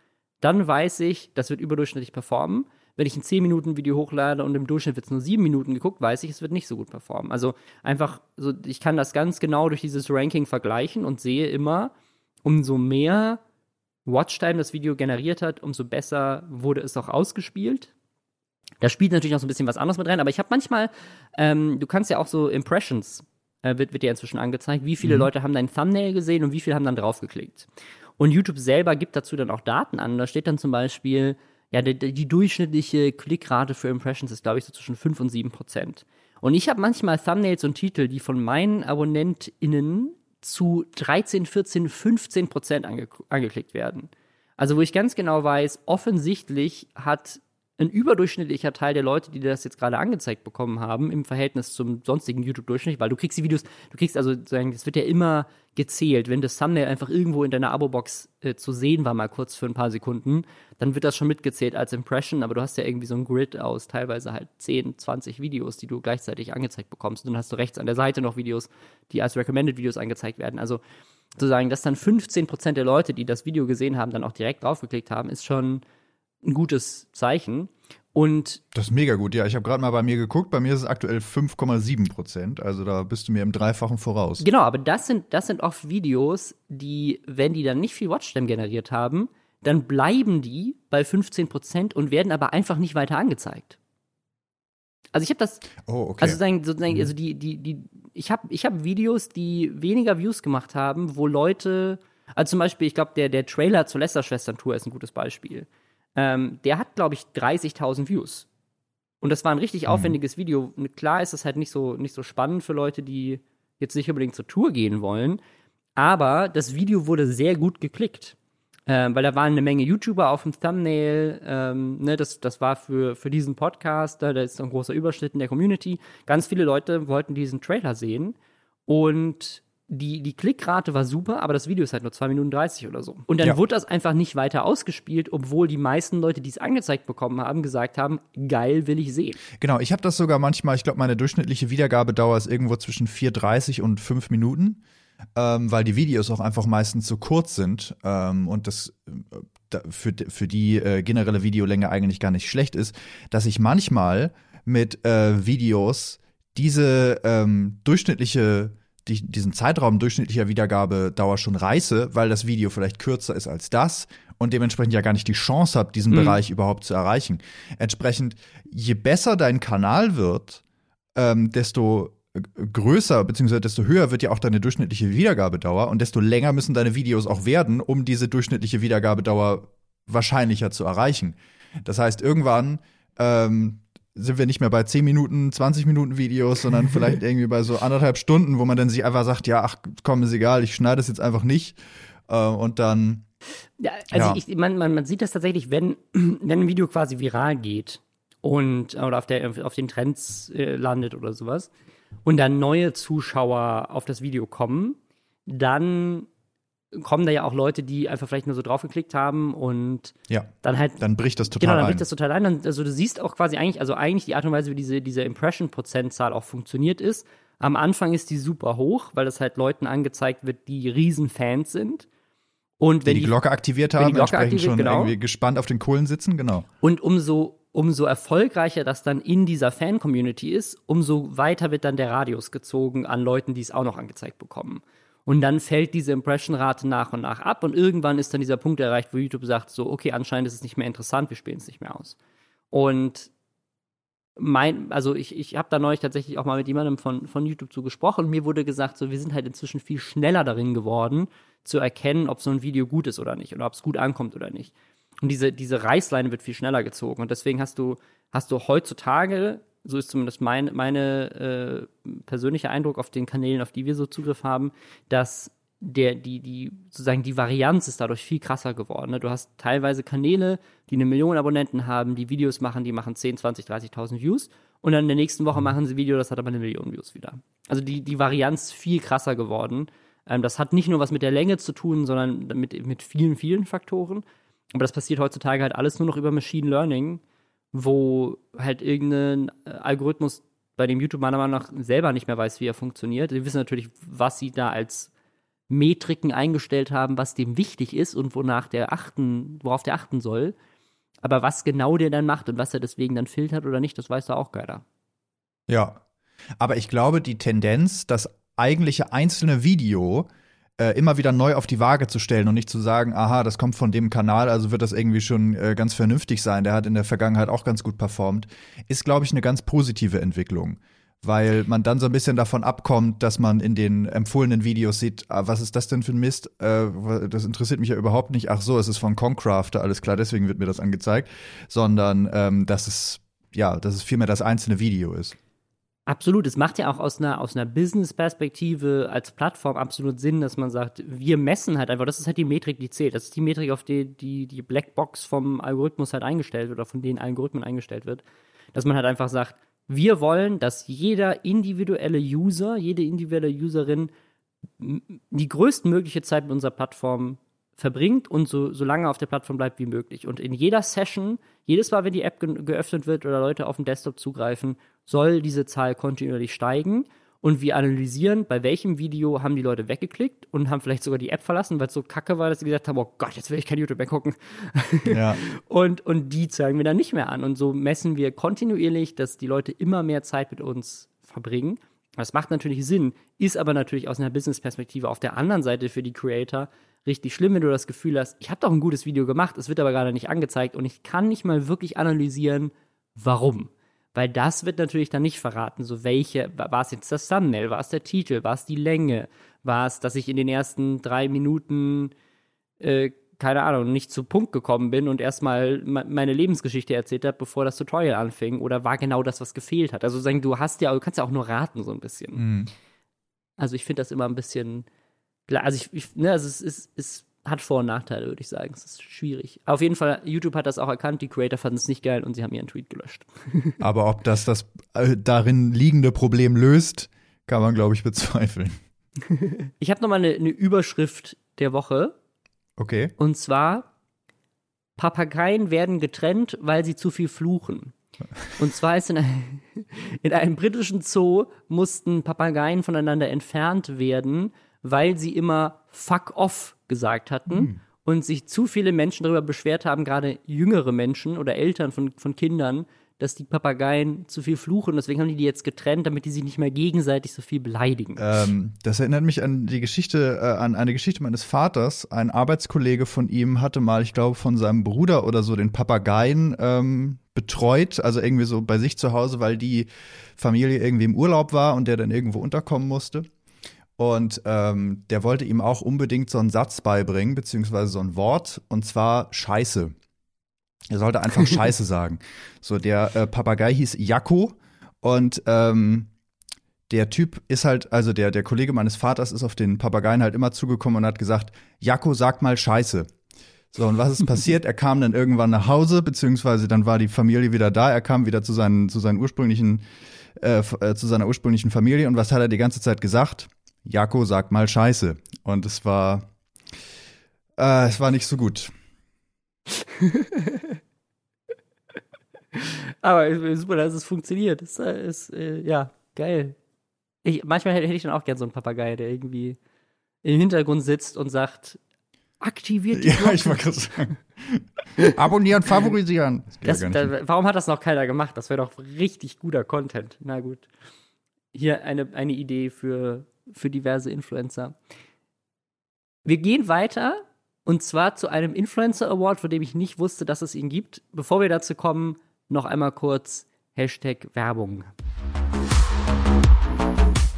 dann weiß ich, das wird überdurchschnittlich performen wenn ich ein 10-Minuten-Video hochlade und im Durchschnitt wird es nur 7 Minuten geguckt, weiß ich, es wird nicht so gut performen. Also einfach, so, ich kann das ganz genau durch dieses Ranking vergleichen und sehe immer, umso mehr Watchtime das Video generiert hat, umso besser wurde es auch ausgespielt. Da spielt natürlich noch so ein bisschen was anderes mit rein, aber ich habe manchmal, ähm, du kannst ja auch so Impressions, äh, wird, wird dir inzwischen angezeigt, wie viele mhm. Leute haben dein Thumbnail gesehen und wie viele haben dann draufgeklickt. Und YouTube selber gibt dazu dann auch Daten an. Da steht dann zum Beispiel, ja, die, die durchschnittliche Klickrate für Impressions ist, glaube ich, so zwischen 5 und 7 Prozent. Und ich habe manchmal Thumbnails und Titel, die von meinen AbonnentInnen zu 13, 14, 15 Prozent ange angeklickt werden. Also, wo ich ganz genau weiß, offensichtlich hat ein überdurchschnittlicher Teil der Leute, die das jetzt gerade angezeigt bekommen haben, im Verhältnis zum sonstigen YouTube-Durchschnitt, weil du kriegst die Videos, du kriegst also das wird ja immer gezählt. Wenn das Thumbnail einfach irgendwo in deiner Abo-Box äh, zu sehen war, mal kurz für ein paar Sekunden, dann wird das schon mitgezählt als Impression, aber du hast ja irgendwie so ein Grid aus teilweise halt 10, 20 Videos, die du gleichzeitig angezeigt bekommst. Und dann hast du rechts an der Seite noch Videos, die als Recommended Videos angezeigt werden. Also sozusagen, dass dann 15% der Leute, die das Video gesehen haben, dann auch direkt draufgeklickt haben, ist schon ein gutes Zeichen. Und das ist mega gut, ja. Ich habe gerade mal bei mir geguckt, bei mir ist es aktuell 5,7 Prozent. Also da bist du mir im Dreifachen voraus. Genau, aber das sind, das sind oft Videos, die, wenn die dann nicht viel Watchtime generiert haben, dann bleiben die bei 15 Prozent und werden aber einfach nicht weiter angezeigt. Also ich habe das, oh, okay. also sozusagen, sozusagen, mhm. also die, die, die, ich habe ich hab Videos, die weniger Views gemacht haben, wo Leute, also zum Beispiel, ich glaube, der, der Trailer zur Lester-Schwestern-Tour ist ein gutes Beispiel ähm, der hat, glaube ich, 30.000 Views. Und das war ein richtig mhm. aufwendiges Video. Klar ist das halt nicht so, nicht so spannend für Leute, die jetzt nicht unbedingt zur Tour gehen wollen. Aber das Video wurde sehr gut geklickt. Ähm, weil da waren eine Menge YouTuber auf dem Thumbnail. Ähm, ne, das, das war für, für diesen Podcast, da, da ist ein großer Überschnitt in der Community. Ganz viele Leute wollten diesen Trailer sehen. Und die, die Klickrate war super, aber das Video ist halt nur 2 Minuten 30 oder so. Und dann ja. wurde das einfach nicht weiter ausgespielt, obwohl die meisten Leute, die es angezeigt bekommen haben, gesagt haben, geil, will ich sehen. Genau, ich habe das sogar manchmal, ich glaube, meine durchschnittliche Wiedergabedauer ist irgendwo zwischen 4,30 und 5 Minuten. Ähm, weil die Videos auch einfach meistens so kurz sind ähm, und das äh, für, für die äh, generelle Videolänge eigentlich gar nicht schlecht ist, dass ich manchmal mit äh, Videos diese ähm, durchschnittliche die, diesen Zeitraum durchschnittlicher Wiedergabedauer schon reiße, weil das Video vielleicht kürzer ist als das und dementsprechend ja gar nicht die Chance habe, diesen mhm. Bereich überhaupt zu erreichen. Entsprechend, je besser dein Kanal wird, ähm, desto größer bzw. desto höher wird ja auch deine durchschnittliche Wiedergabedauer und desto länger müssen deine Videos auch werden, um diese durchschnittliche Wiedergabedauer wahrscheinlicher zu erreichen. Das heißt, irgendwann ähm, sind wir nicht mehr bei 10 Minuten, 20 Minuten Videos, sondern vielleicht (laughs) irgendwie bei so anderthalb Stunden, wo man dann sich einfach sagt, ja, ach komm, ist egal, ich schneide es jetzt einfach nicht. Äh, und dann. Ja, also ja. Ich, man, man, man sieht das tatsächlich, wenn, (clears throat) wenn ein Video quasi viral geht und oder auf, der, auf den Trends äh, landet oder sowas und dann neue Zuschauer auf das Video kommen, dann kommen da ja auch Leute, die einfach vielleicht nur so draufgeklickt haben und ja, dann halt. Dann bricht das total Genau, dann bricht ein. das total ein. Dann, also du siehst auch quasi eigentlich, also eigentlich die Art und Weise, wie diese, diese Impression-Prozentzahl auch funktioniert ist. Am Anfang ist die super hoch, weil das halt Leuten angezeigt wird, die Riesenfans sind. Und wenn die, die Glocke aktiviert haben, die Glocke entsprechend aktiviert, schon genau. irgendwie gespannt auf den Kohlen sitzen, genau. Und umso, umso erfolgreicher das dann in dieser Fan-Community ist, umso weiter wird dann der Radius gezogen an Leuten, die es auch noch angezeigt bekommen. Und dann fällt diese Impression-Rate nach und nach ab und irgendwann ist dann dieser Punkt erreicht, wo YouTube sagt, so, okay, anscheinend ist es nicht mehr interessant, wir spielen es nicht mehr aus. Und mein, also ich, ich habe da neulich tatsächlich auch mal mit jemandem von, von YouTube zu gesprochen und mir wurde gesagt, so, wir sind halt inzwischen viel schneller darin geworden, zu erkennen, ob so ein Video gut ist oder nicht oder ob es gut ankommt oder nicht. Und diese, diese Reißleine wird viel schneller gezogen. Und deswegen hast du, hast du heutzutage so ist zumindest mein meine, äh, persönliche Eindruck auf den Kanälen, auf die wir so Zugriff haben, dass der, die, die, sozusagen die Varianz ist dadurch viel krasser geworden. Ne? Du hast teilweise Kanäle, die eine Million Abonnenten haben, die Videos machen, die machen 10, 20, 30.000 Views und dann in der nächsten Woche machen sie ein Video, das hat aber eine Million Views wieder. Also die, die Varianz viel krasser geworden. Ähm, das hat nicht nur was mit der Länge zu tun, sondern mit, mit vielen, vielen Faktoren. Aber das passiert heutzutage halt alles nur noch über Machine Learning, wo halt irgendein äh, Algorithmus bei dem YouTube meiner Meinung nach selber nicht mehr weiß, wie er funktioniert. Sie wissen natürlich, was sie da als Metriken eingestellt haben, was dem wichtig ist und wonach der achten, worauf der achten soll. Aber was genau der dann macht und was er deswegen dann filtert oder nicht, das weiß da auch keiner. Ja. Aber ich glaube, die Tendenz, das eigentliche einzelne Video äh, immer wieder neu auf die Waage zu stellen und nicht zu sagen, aha, das kommt von dem Kanal, also wird das irgendwie schon äh, ganz vernünftig sein. Der hat in der Vergangenheit auch ganz gut performt, ist, glaube ich, eine ganz positive Entwicklung weil man dann so ein bisschen davon abkommt, dass man in den empfohlenen Videos sieht, ah, was ist das denn für ein Mist? Äh, das interessiert mich ja überhaupt nicht. Ach so, es ist von Concrafter, alles klar, deswegen wird mir das angezeigt, sondern ähm, dass es ja, dass es vielmehr das einzelne Video ist. Absolut, es macht ja auch aus einer, aus einer Business-Perspektive als Plattform absolut Sinn, dass man sagt, wir messen halt einfach, das ist halt die Metrik, die zählt. Das ist die Metrik, auf die die, die Blackbox vom Algorithmus halt eingestellt wird oder von den Algorithmen eingestellt wird. Dass man halt einfach sagt, wir wollen, dass jeder individuelle User, jede individuelle Userin die größtmögliche Zeit mit unserer Plattform verbringt und so, so lange auf der Plattform bleibt wie möglich. Und in jeder Session, jedes Mal, wenn die App ge geöffnet wird oder Leute auf dem Desktop zugreifen, soll diese Zahl kontinuierlich steigen und wir analysieren, bei welchem Video haben die Leute weggeklickt und haben vielleicht sogar die App verlassen, weil es so kacke war, dass sie gesagt haben, oh Gott, jetzt will ich kein YouTube mehr gucken. (laughs) Ja. und, und die zeigen wir dann nicht mehr an. Und so messen wir kontinuierlich, dass die Leute immer mehr Zeit mit uns verbringen. Das macht natürlich Sinn, ist aber natürlich aus einer Business-Perspektive auf der anderen Seite für die Creator richtig schlimm, wenn du das Gefühl hast, ich habe doch ein gutes Video gemacht, es wird aber gerade nicht angezeigt und ich kann nicht mal wirklich analysieren, warum. Weil das wird natürlich dann nicht verraten, so welche, war es jetzt das Thumbnail, war es der Titel, war es die Länge, war es, dass ich in den ersten drei Minuten, äh, keine Ahnung, nicht zu Punkt gekommen bin und erstmal meine Lebensgeschichte erzählt habe, bevor das Tutorial anfing, oder war genau das, was gefehlt hat. Also sagen, du hast ja, du kannst ja auch nur raten, so ein bisschen. Mhm. Also ich finde das immer ein bisschen, also ich, ich ne, also es ist, ist hat Vor- und Nachteile, würde ich sagen. Es ist schwierig. Auf jeden Fall, YouTube hat das auch erkannt, die Creator fanden es nicht geil und sie haben ihren Tweet gelöscht. (laughs) Aber ob das das äh, darin liegende Problem löst, kann man, glaube ich, bezweifeln. (laughs) ich habe nochmal eine, eine Überschrift der Woche. Okay. Und zwar: Papageien werden getrennt, weil sie zu viel fluchen. Und zwar ist in, ein, (laughs) in einem britischen Zoo mussten Papageien voneinander entfernt werden, weil sie immer fuck off gesagt hatten mhm. und sich zu viele Menschen darüber beschwert haben, gerade jüngere Menschen oder Eltern von, von Kindern, dass die Papageien zu viel fluchen. Deswegen haben die die jetzt getrennt, damit die sich nicht mehr gegenseitig so viel beleidigen. Ähm, das erinnert mich an die Geschichte, äh, an eine Geschichte meines Vaters. Ein Arbeitskollege von ihm hatte mal, ich glaube, von seinem Bruder oder so den Papageien ähm, betreut, also irgendwie so bei sich zu Hause, weil die Familie irgendwie im Urlaub war und der dann irgendwo unterkommen musste. Und ähm, der wollte ihm auch unbedingt so einen Satz beibringen, beziehungsweise so ein Wort, und zwar Scheiße. Er sollte einfach (laughs) Scheiße sagen. So, der äh, Papagei hieß Jakko und ähm, der Typ ist halt, also der, der Kollege meines Vaters ist auf den Papageien halt immer zugekommen und hat gesagt, Jakko, sag mal Scheiße. So, und was ist passiert? Er kam dann irgendwann nach Hause, beziehungsweise dann war die Familie wieder da, er kam wieder zu seinen, zu seinen ursprünglichen, äh, äh zu seiner ursprünglichen Familie und was hat er die ganze Zeit gesagt? Jako, sag mal Scheiße. Und es war, äh, es war nicht so gut. (laughs) Aber super, dass es funktioniert. Das ist, äh, ja, geil. Ich, manchmal hätte ich dann auch gern so einen Papagei, der irgendwie im Hintergrund sitzt und sagt, aktiviert die (laughs) Ja, Glocke. ich wollte gerade sagen. Abonnieren, favorisieren. Das das, da, warum hat das noch keiner gemacht? Das wäre doch richtig guter Content. Na gut. Hier eine, eine Idee für für diverse Influencer. Wir gehen weiter und zwar zu einem Influencer Award, von dem ich nicht wusste, dass es ihn gibt. Bevor wir dazu kommen, noch einmal kurz Hashtag Werbung.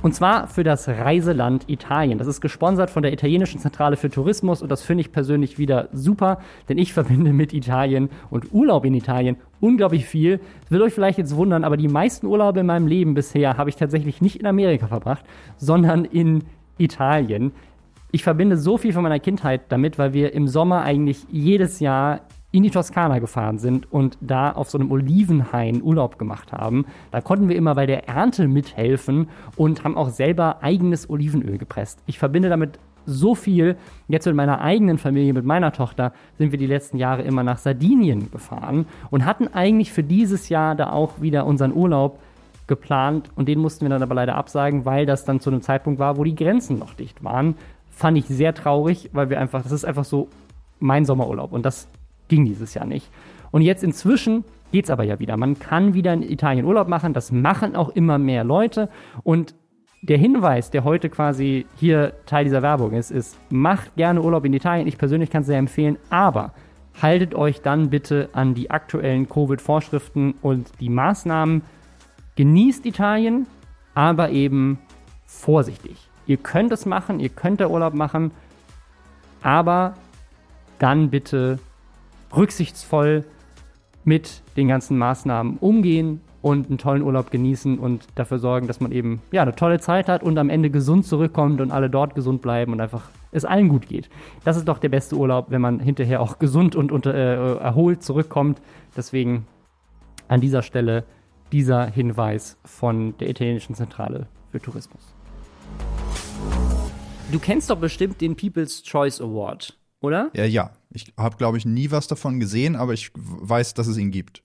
Und zwar für das Reiseland Italien. Das ist gesponsert von der italienischen Zentrale für Tourismus und das finde ich persönlich wieder super, denn ich (laughs) verbinde mit Italien und Urlaub in Italien unglaublich viel. Das will euch vielleicht jetzt wundern, aber die meisten Urlaube in meinem Leben bisher habe ich tatsächlich nicht in Amerika verbracht, sondern in Italien. ich verbinde so viel von meiner Kindheit damit, weil wir im Sommer eigentlich jedes Jahr in die Toskana gefahren sind und da auf so einem Olivenhain Urlaub gemacht haben. Da konnten wir immer bei der Ernte mithelfen und haben auch selber eigenes Olivenöl gepresst. Ich verbinde damit so viel. Jetzt mit meiner eigenen Familie, mit meiner Tochter, sind wir die letzten Jahre immer nach Sardinien gefahren und hatten eigentlich für dieses Jahr da auch wieder unseren Urlaub geplant und den mussten wir dann aber leider absagen, weil das dann zu einem Zeitpunkt war, wo die Grenzen noch dicht waren. Fand ich sehr traurig, weil wir einfach, das ist einfach so mein Sommerurlaub und das ging dieses Jahr nicht. Und jetzt inzwischen geht es aber ja wieder. Man kann wieder in Italien Urlaub machen, das machen auch immer mehr Leute und der Hinweis, der heute quasi hier Teil dieser Werbung ist, ist, macht gerne Urlaub in Italien. Ich persönlich kann es sehr empfehlen, aber haltet euch dann bitte an die aktuellen Covid-Vorschriften und die Maßnahmen. Genießt Italien, aber eben vorsichtig. Ihr könnt es machen, ihr könnt der Urlaub machen, aber dann bitte rücksichtsvoll mit den ganzen Maßnahmen umgehen und einen tollen Urlaub genießen und dafür sorgen, dass man eben ja eine tolle Zeit hat und am Ende gesund zurückkommt und alle dort gesund bleiben und einfach es allen gut geht. Das ist doch der beste Urlaub, wenn man hinterher auch gesund und unter, äh, erholt zurückkommt. Deswegen an dieser Stelle dieser Hinweis von der italienischen Zentrale für Tourismus. Du kennst doch bestimmt den People's Choice Award, oder? Ja, ja. Ich habe, glaube ich, nie was davon gesehen, aber ich weiß, dass es ihn gibt.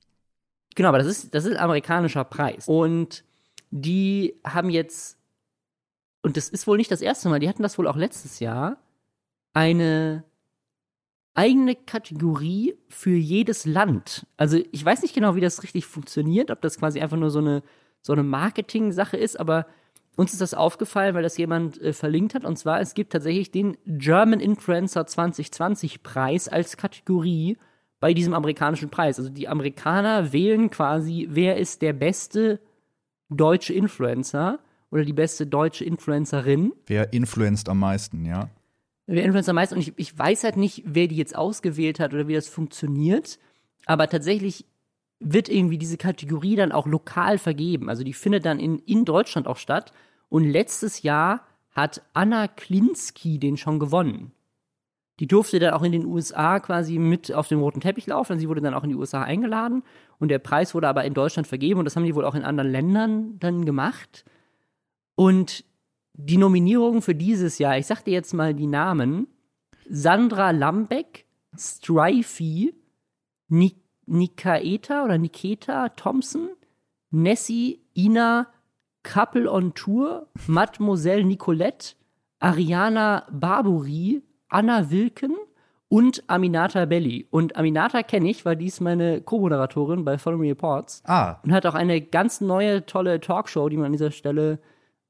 Genau, aber das ist, das ist ein amerikanischer Preis. Und die haben jetzt, und das ist wohl nicht das erste Mal, die hatten das wohl auch letztes Jahr, eine eigene Kategorie für jedes Land. Also ich weiß nicht genau, wie das richtig funktioniert, ob das quasi einfach nur so eine, so eine Marketing-Sache ist, aber uns ist das aufgefallen, weil das jemand äh, verlinkt hat. Und zwar, es gibt tatsächlich den German Influencer 2020 Preis als Kategorie bei diesem amerikanischen Preis. Also die Amerikaner wählen quasi, wer ist der beste deutsche Influencer oder die beste deutsche Influencerin. Wer influenzt am meisten, ja? Wer influenzt am meisten? Und ich, ich weiß halt nicht, wer die jetzt ausgewählt hat oder wie das funktioniert. Aber tatsächlich wird irgendwie diese Kategorie dann auch lokal vergeben. Also die findet dann in, in Deutschland auch statt. Und letztes Jahr hat Anna Klinski den schon gewonnen. Die durfte dann auch in den USA quasi mit auf dem roten Teppich laufen. Sie wurde dann auch in die USA eingeladen und der Preis wurde aber in Deutschland vergeben und das haben die wohl auch in anderen Ländern dann gemacht. Und die Nominierungen für dieses Jahr, ich sag dir jetzt mal die Namen: Sandra Lambeck, Strifey, Nik Nikaeta oder Niketa Thompson, Nessie, Ina, Couple on Tour, Mademoiselle Nicolette, Ariana Barburi, Anna Wilken und Aminata Belli. Und Aminata kenne ich, weil die ist meine Co-Moderatorin bei Follow Me Reports. Ah. Und hat auch eine ganz neue, tolle Talkshow, die man an dieser Stelle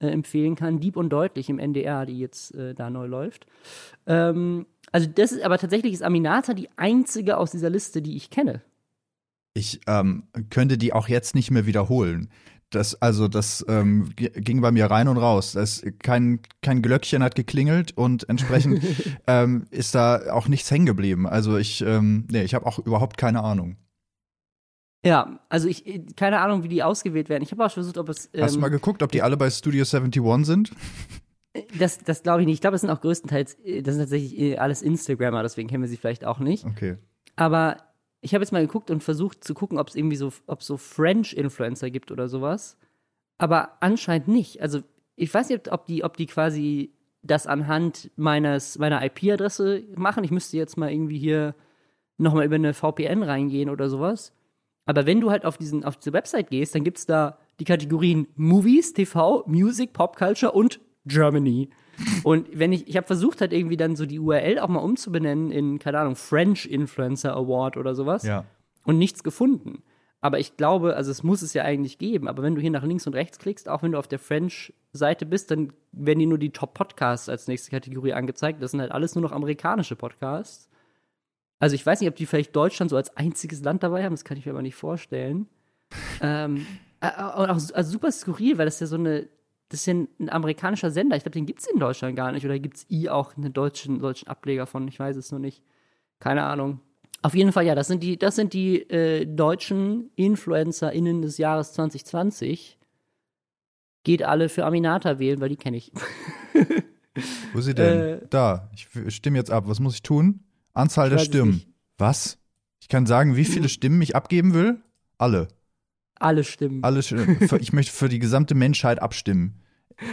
äh, empfehlen kann. Deep und deutlich im NDR, die jetzt äh, da neu läuft. Ähm, also, das ist aber tatsächlich ist Aminata die einzige aus dieser Liste, die ich kenne. Ich ähm, könnte die auch jetzt nicht mehr wiederholen. Das, also das ähm, ging bei mir rein und raus. Das, kein, kein Glöckchen hat geklingelt und entsprechend (laughs) ähm, ist da auch nichts hängen geblieben. Also ich, ähm, nee, ich habe auch überhaupt keine Ahnung. Ja, also ich, keine Ahnung, wie die ausgewählt werden. Ich habe auch versucht, ob es. Hast du mal geguckt, ob die alle bei Studio 71 sind? Das, das glaube ich nicht. Ich glaube, es sind auch größtenteils, das sind tatsächlich alles Instagrammer, deswegen kennen wir sie vielleicht auch nicht. Okay. Aber ich habe jetzt mal geguckt und versucht zu gucken, ob es irgendwie so, ob so French-Influencer gibt oder sowas. Aber anscheinend nicht. Also ich weiß nicht, ob die, ob die quasi das anhand meines, meiner IP-Adresse machen. Ich müsste jetzt mal irgendwie hier nochmal über eine VPN reingehen oder sowas. Aber wenn du halt auf, diesen, auf diese Website gehst, dann gibt es da die Kategorien Movies, TV, Music, Pop Culture und Germany. Und wenn ich, ich habe versucht halt irgendwie dann so die URL auch mal umzubenennen in, keine Ahnung, French Influencer Award oder sowas. Ja. Und nichts gefunden. Aber ich glaube, also es muss es ja eigentlich geben. Aber wenn du hier nach links und rechts klickst, auch wenn du auf der French-Seite bist, dann werden dir nur die Top-Podcasts als nächste Kategorie angezeigt. Das sind halt alles nur noch amerikanische Podcasts. Also ich weiß nicht, ob die vielleicht Deutschland so als einziges Land dabei haben, das kann ich mir aber nicht vorstellen. ähm, äh, auch, also super skurril, weil das ja so eine das ist ja ein, amerikanischer Sender. Ich glaube, den gibt es in Deutschland gar nicht. Oder gibt es I auch einen deutschen, deutschen Ableger von? Ich weiß es noch nicht. Keine Ahnung. Auf jeden Fall, ja, das sind die, das sind die äh, deutschen InfluencerInnen des Jahres 2020. Geht alle für Aminata wählen, weil die kenne ich. Wo ist sie denn? Äh, da, ich stimme jetzt ab. Was muss ich tun? Anzahl der Stimmen. Was? Ich kann sagen, wie viele Stimmen ich abgeben will? Alle. Alle stimmen. Alle Stimmen. (laughs) Ich möchte für die gesamte Menschheit abstimmen.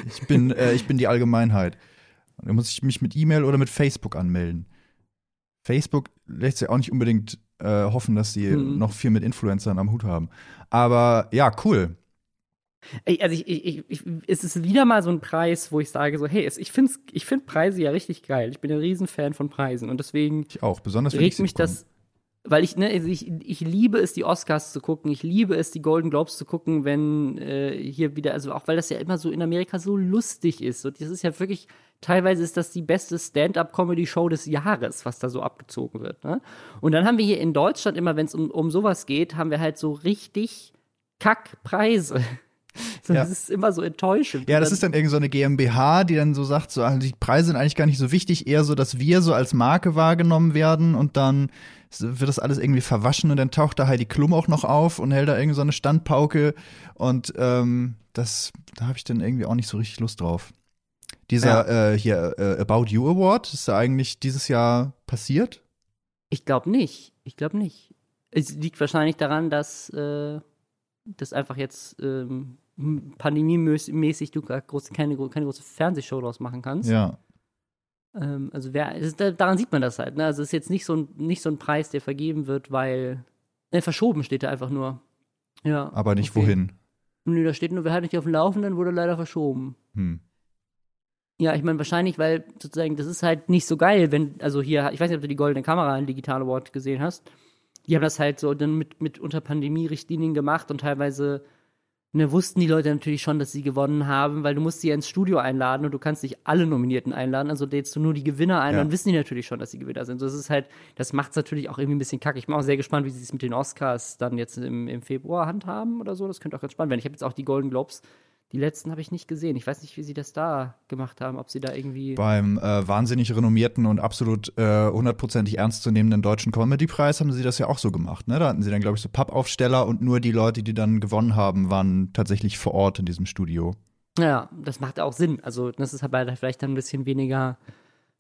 Ich bin, äh, ich bin die Allgemeinheit. Da muss ich mich mit E-Mail oder mit Facebook anmelden. Facebook lässt sich auch nicht unbedingt äh, hoffen, dass sie Mhm. noch viel mit Influencern am Hut haben. Aber ja, cool. Also ich, ich, ich, es ist wieder mal so ein Preis, wo ich sage so, hey, es, ich finde ich find Preise ja richtig geil. Ich bin ein Riesenfan von Preisen und deswegen Ich auch, besonders regt mich bekomme. das, weil ich, ne, also ich, ich liebe es, die Oscars zu gucken, ich liebe es, die Golden Globes zu gucken, wenn äh, hier wieder, also auch weil das ja immer so in Amerika so lustig ist. Und das ist ja wirklich, teilweise ist das die beste Stand-up-Comedy-Show des Jahres, was da so abgezogen wird. Ne? Und dann haben wir hier in Deutschland immer, wenn es um, um sowas geht, haben wir halt so richtig Kackpreise. So, Ja. Das ist immer so enttäuschend. Ja, das ist dann irgendwie so eine GmbH, die dann so sagt, so, also die Preise sind eigentlich gar nicht so wichtig, eher so, dass wir so als Marke wahrgenommen werden und dann wird das alles irgendwie verwaschen und dann taucht da Heidi Klum auch noch auf und hält da irgendwie so eine Standpauke und ähm, das, da habe ich dann irgendwie auch nicht so richtig Lust drauf. Dieser äh, hier äh, About You Award, ist da eigentlich dieses Jahr passiert? Ich glaube nicht. Ich glaube nicht. Es liegt wahrscheinlich daran, dass äh, das einfach jetzt ähm, pandemiemäßig du gar groß, keine, keine große Fernsehshow draus machen kannst. Ja. Ähm, also wer, ist, da- daran sieht man das halt. Ne? Also es ist jetzt nicht so, ein, nicht so ein Preis, der vergeben wird, weil äh, verschoben steht da einfach nur. Ja. Aber nicht okay. wohin. Nö, da steht nur, wir halten nicht auf dem Laufenden, wurde leider verschoben. Hm. Ja, ich meine wahrscheinlich, weil sozusagen, das ist halt nicht so geil, wenn, also hier, ich weiß nicht, ob du die Goldene Kamera in Digital Award gesehen hast. Die haben das halt so dann mit, mit unter Pandemie-Richtlinien gemacht und teilweise ne, wussten die Leute natürlich schon, dass sie gewonnen haben, weil du musst sie ja ins Studio einladen und du kannst nicht alle Nominierten einladen, also lädst du nur die Gewinner ein, Ja. dann wissen die natürlich schon, dass sie Gewinner sind. So, das ist halt, das macht es natürlich auch irgendwie ein bisschen kacke. Ich bin auch sehr gespannt, wie sie es mit den Oscars dann jetzt im, im Februar handhaben oder so. Das könnte auch ganz spannend werden. Ich habe jetzt auch die Golden Globes, die letzten habe ich nicht gesehen. Ich weiß nicht, wie sie das da gemacht haben, ob sie da irgendwie. Beim äh, wahnsinnig renommierten und absolut äh, hundertprozentig ernstzunehmenden deutschen Comedy-Preis haben sie das ja auch so gemacht. Ne? Da hatten sie dann, glaube ich, so Pappaufsteller und nur die Leute, die dann gewonnen haben, waren tatsächlich vor Ort in diesem Studio. Ja, das macht auch Sinn. Also, das ist aber vielleicht dann ein bisschen weniger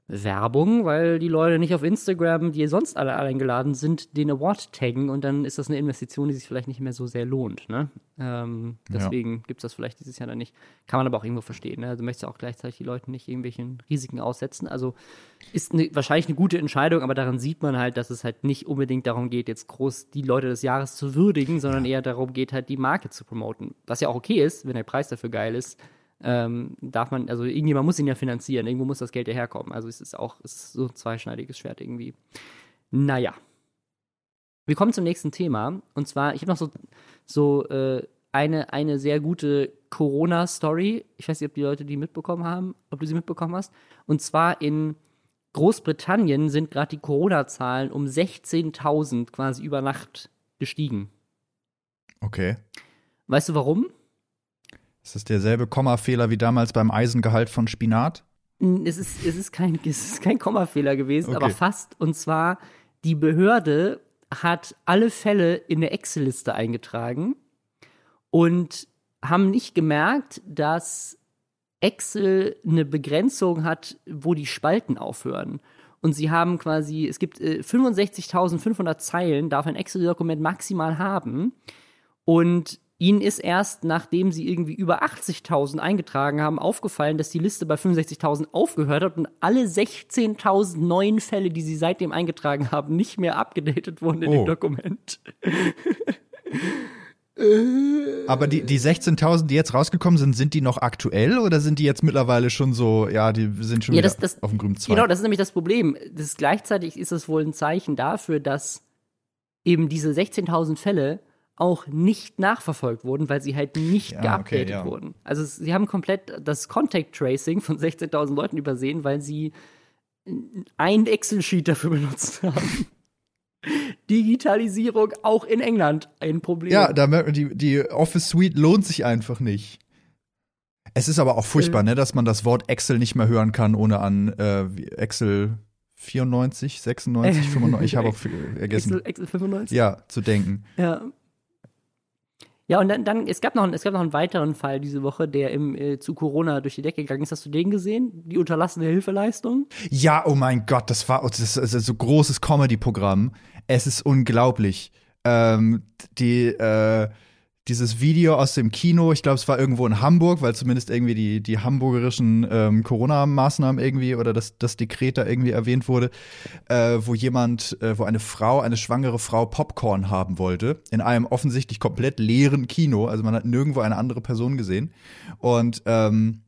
Werbung, weil die Leute nicht auf Instagram, die sonst alle eingeladen sind, den Award taggen und dann ist das eine Investition, die sich vielleicht nicht mehr so sehr lohnt. Ne? Ähm, Ja. deswegen gibt es das vielleicht dieses Jahr dann nicht. Kann man aber auch irgendwo verstehen. Ne? Du möchtest ja auch gleichzeitig die Leute nicht irgendwelchen Risiken aussetzen. Also ist eine, wahrscheinlich eine gute Entscheidung, aber daran sieht man halt, dass es halt nicht unbedingt darum geht, jetzt groß die Leute des Jahres zu würdigen, sondern eher darum geht, halt die Marke zu promoten. Was ja auch okay ist, wenn der Preis dafür geil ist ähm, darf man, also irgendjemand muss ihn ja finanzieren, irgendwo muss das Geld ja herkommen. Also es ist auch, es ist so ein zweischneidiges Schwert irgendwie. Naja. Wir kommen zum nächsten Thema. Und zwar, ich habe noch so, so äh, eine, eine sehr gute Corona-Story. Ich weiß nicht, ob die Leute die mitbekommen haben, ob du sie mitbekommen hast. Und zwar in Großbritannien sind gerade die Corona-Zahlen um 16.000 quasi über Nacht gestiegen. Okay. Weißt du warum? Ist das derselbe Kommafehler wie damals beim Eisengehalt von Spinat? Es ist, es ist kein, (laughs) es ist kein Kommafehler gewesen, Okay. aber fast. Und zwar, die Behörde hat alle Fälle in eine Excel-Liste eingetragen und haben nicht gemerkt, dass Excel eine Begrenzung hat, wo die Spalten aufhören. Und sie haben quasi, es gibt äh, 65.500 Zeilen, darf ein Excel-Dokument maximal haben. Und ihnen ist erst, nachdem sie irgendwie über 80.000 eingetragen haben, aufgefallen, dass die Liste bei 65.000 aufgehört hat und alle 16.000 neuen Fälle, die sie seitdem eingetragen haben, nicht mehr abgedatet wurden in Oh. dem Dokument. Aber die, die 16.000, die jetzt rausgekommen sind, sind die noch aktuell oder sind die jetzt mittlerweile schon so, ja, die sind schon Ja, wieder das- das- auf dem grünen Zweig? Genau, das ist nämlich das Problem. Das ist, gleichzeitig ist es wohl ein Zeichen dafür, dass eben diese 16.000 Fälle auch nicht nachverfolgt wurden, weil sie halt nicht Ja, geupdatet okay, ja. wurden. Also sie haben komplett das Contact Tracing von 16.000 Leuten übersehen, weil sie ein Excel-Sheet dafür benutzt (laughs) haben. Digitalisierung auch in England ein Problem. Ja, da merkt man, die, die Office Suite lohnt sich einfach nicht. Es ist aber auch furchtbar, ne, dass man das Wort Excel nicht mehr hören kann, ohne an äh, Excel 94, 96, 95, ich habe auch (laughs) vergessen. Excel, Excel 95. Ja, zu denken. Ja. Ja, und dann, dann es, gab noch, es gab noch einen weiteren Fall diese Woche, der im, äh, zu Corona durch die Decke gegangen ist. Hast du den gesehen? Die unterlassene Hilfeleistung? Ja, oh mein Gott, das war ist, das ist so großes Comedy-Programm. Es ist unglaublich. Ähm, die, äh, dieses Video aus dem Kino, ich glaube, es war irgendwo in Hamburg, weil zumindest irgendwie die, die hamburgerischen ähm, Corona-Maßnahmen irgendwie oder das, das Dekret da irgendwie erwähnt wurde, äh, wo jemand, äh, wo eine Frau, eine schwangere Frau Popcorn haben wollte, in einem offensichtlich komplett leeren Kino, also man hat nirgendwo eine andere Person gesehen. Und ähm,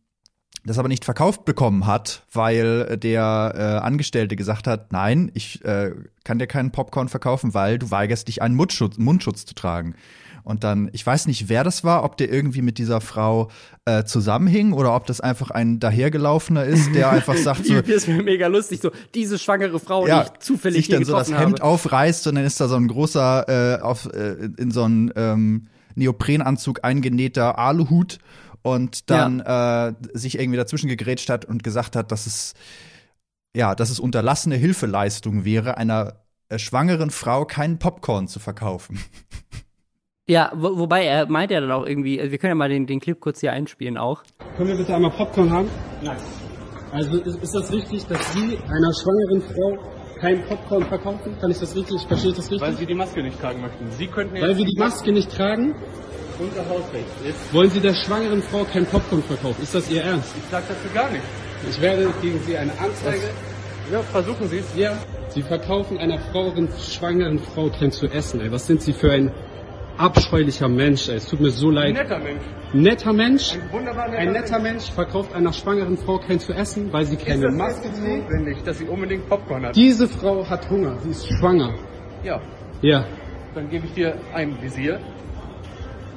das aber nicht verkauft bekommen hat, weil der äh, Angestellte gesagt hat, nein, ich äh, kann dir keinen Popcorn verkaufen, weil du weigerst dich, einen Mundschutz, Mundschutz zu tragen. Und dann, ich weiß nicht, wer das war, ob der irgendwie mit dieser Frau äh, zusammenhing oder ob das einfach ein dahergelaufener ist, der (laughs) einfach sagt so. das ist mir mega lustig, so diese schwangere Frau, ja, die ich zufällig sich dann so das Hemd habe. aufreißt und dann ist da so ein großer äh, auf, äh, in so einen ähm, Neoprenanzug eingenähter Aluhut und dann ja. äh, sich irgendwie dazwischen gegrätscht hat und gesagt hat, dass es ja, dass es unterlassene Hilfeleistung wäre, einer äh, schwangeren Frau keinen Popcorn zu verkaufen. (laughs) Ja, wo, wobei er meint ja dann auch irgendwie, also wir können ja mal den, den Clip kurz hier einspielen auch. Können wir bitte einmal Popcorn haben? Nein. Also ist, ist das richtig, dass Sie einer schwangeren Frau kein Popcorn verkaufen? Kann ich das richtig, verstehe ich das richtig? Weil Sie die Maske nicht tragen möchten. Sie könnten Weil wir die Maske nicht tragen? Unser Hausrecht ist. Wollen Sie der schwangeren Frau kein Popcorn verkaufen? Ist das Ihr Ernst? Ich sage dazu gar nichts. Ich werde gegen Sie eine Anzeige. Was? Ja, versuchen Sie es. Ja. Sie verkaufen einer Frau, schwangeren Frau kein zu essen, ey. Was sind Sie für ein abscheulicher Mensch, ey. Es tut mir so leid. Ein netter Mensch. Netter Mensch? Ein wunderbar netter, ein netter Mensch. Mensch verkauft einer schwangeren Frau kein zu essen, weil sie keine ist das Maske trägt. notwendig, dass sie unbedingt Popcorn hat. Diese Frau hat Hunger. Sie ist schwanger. Ja. Ja. Dann gebe ich dir ein Visier.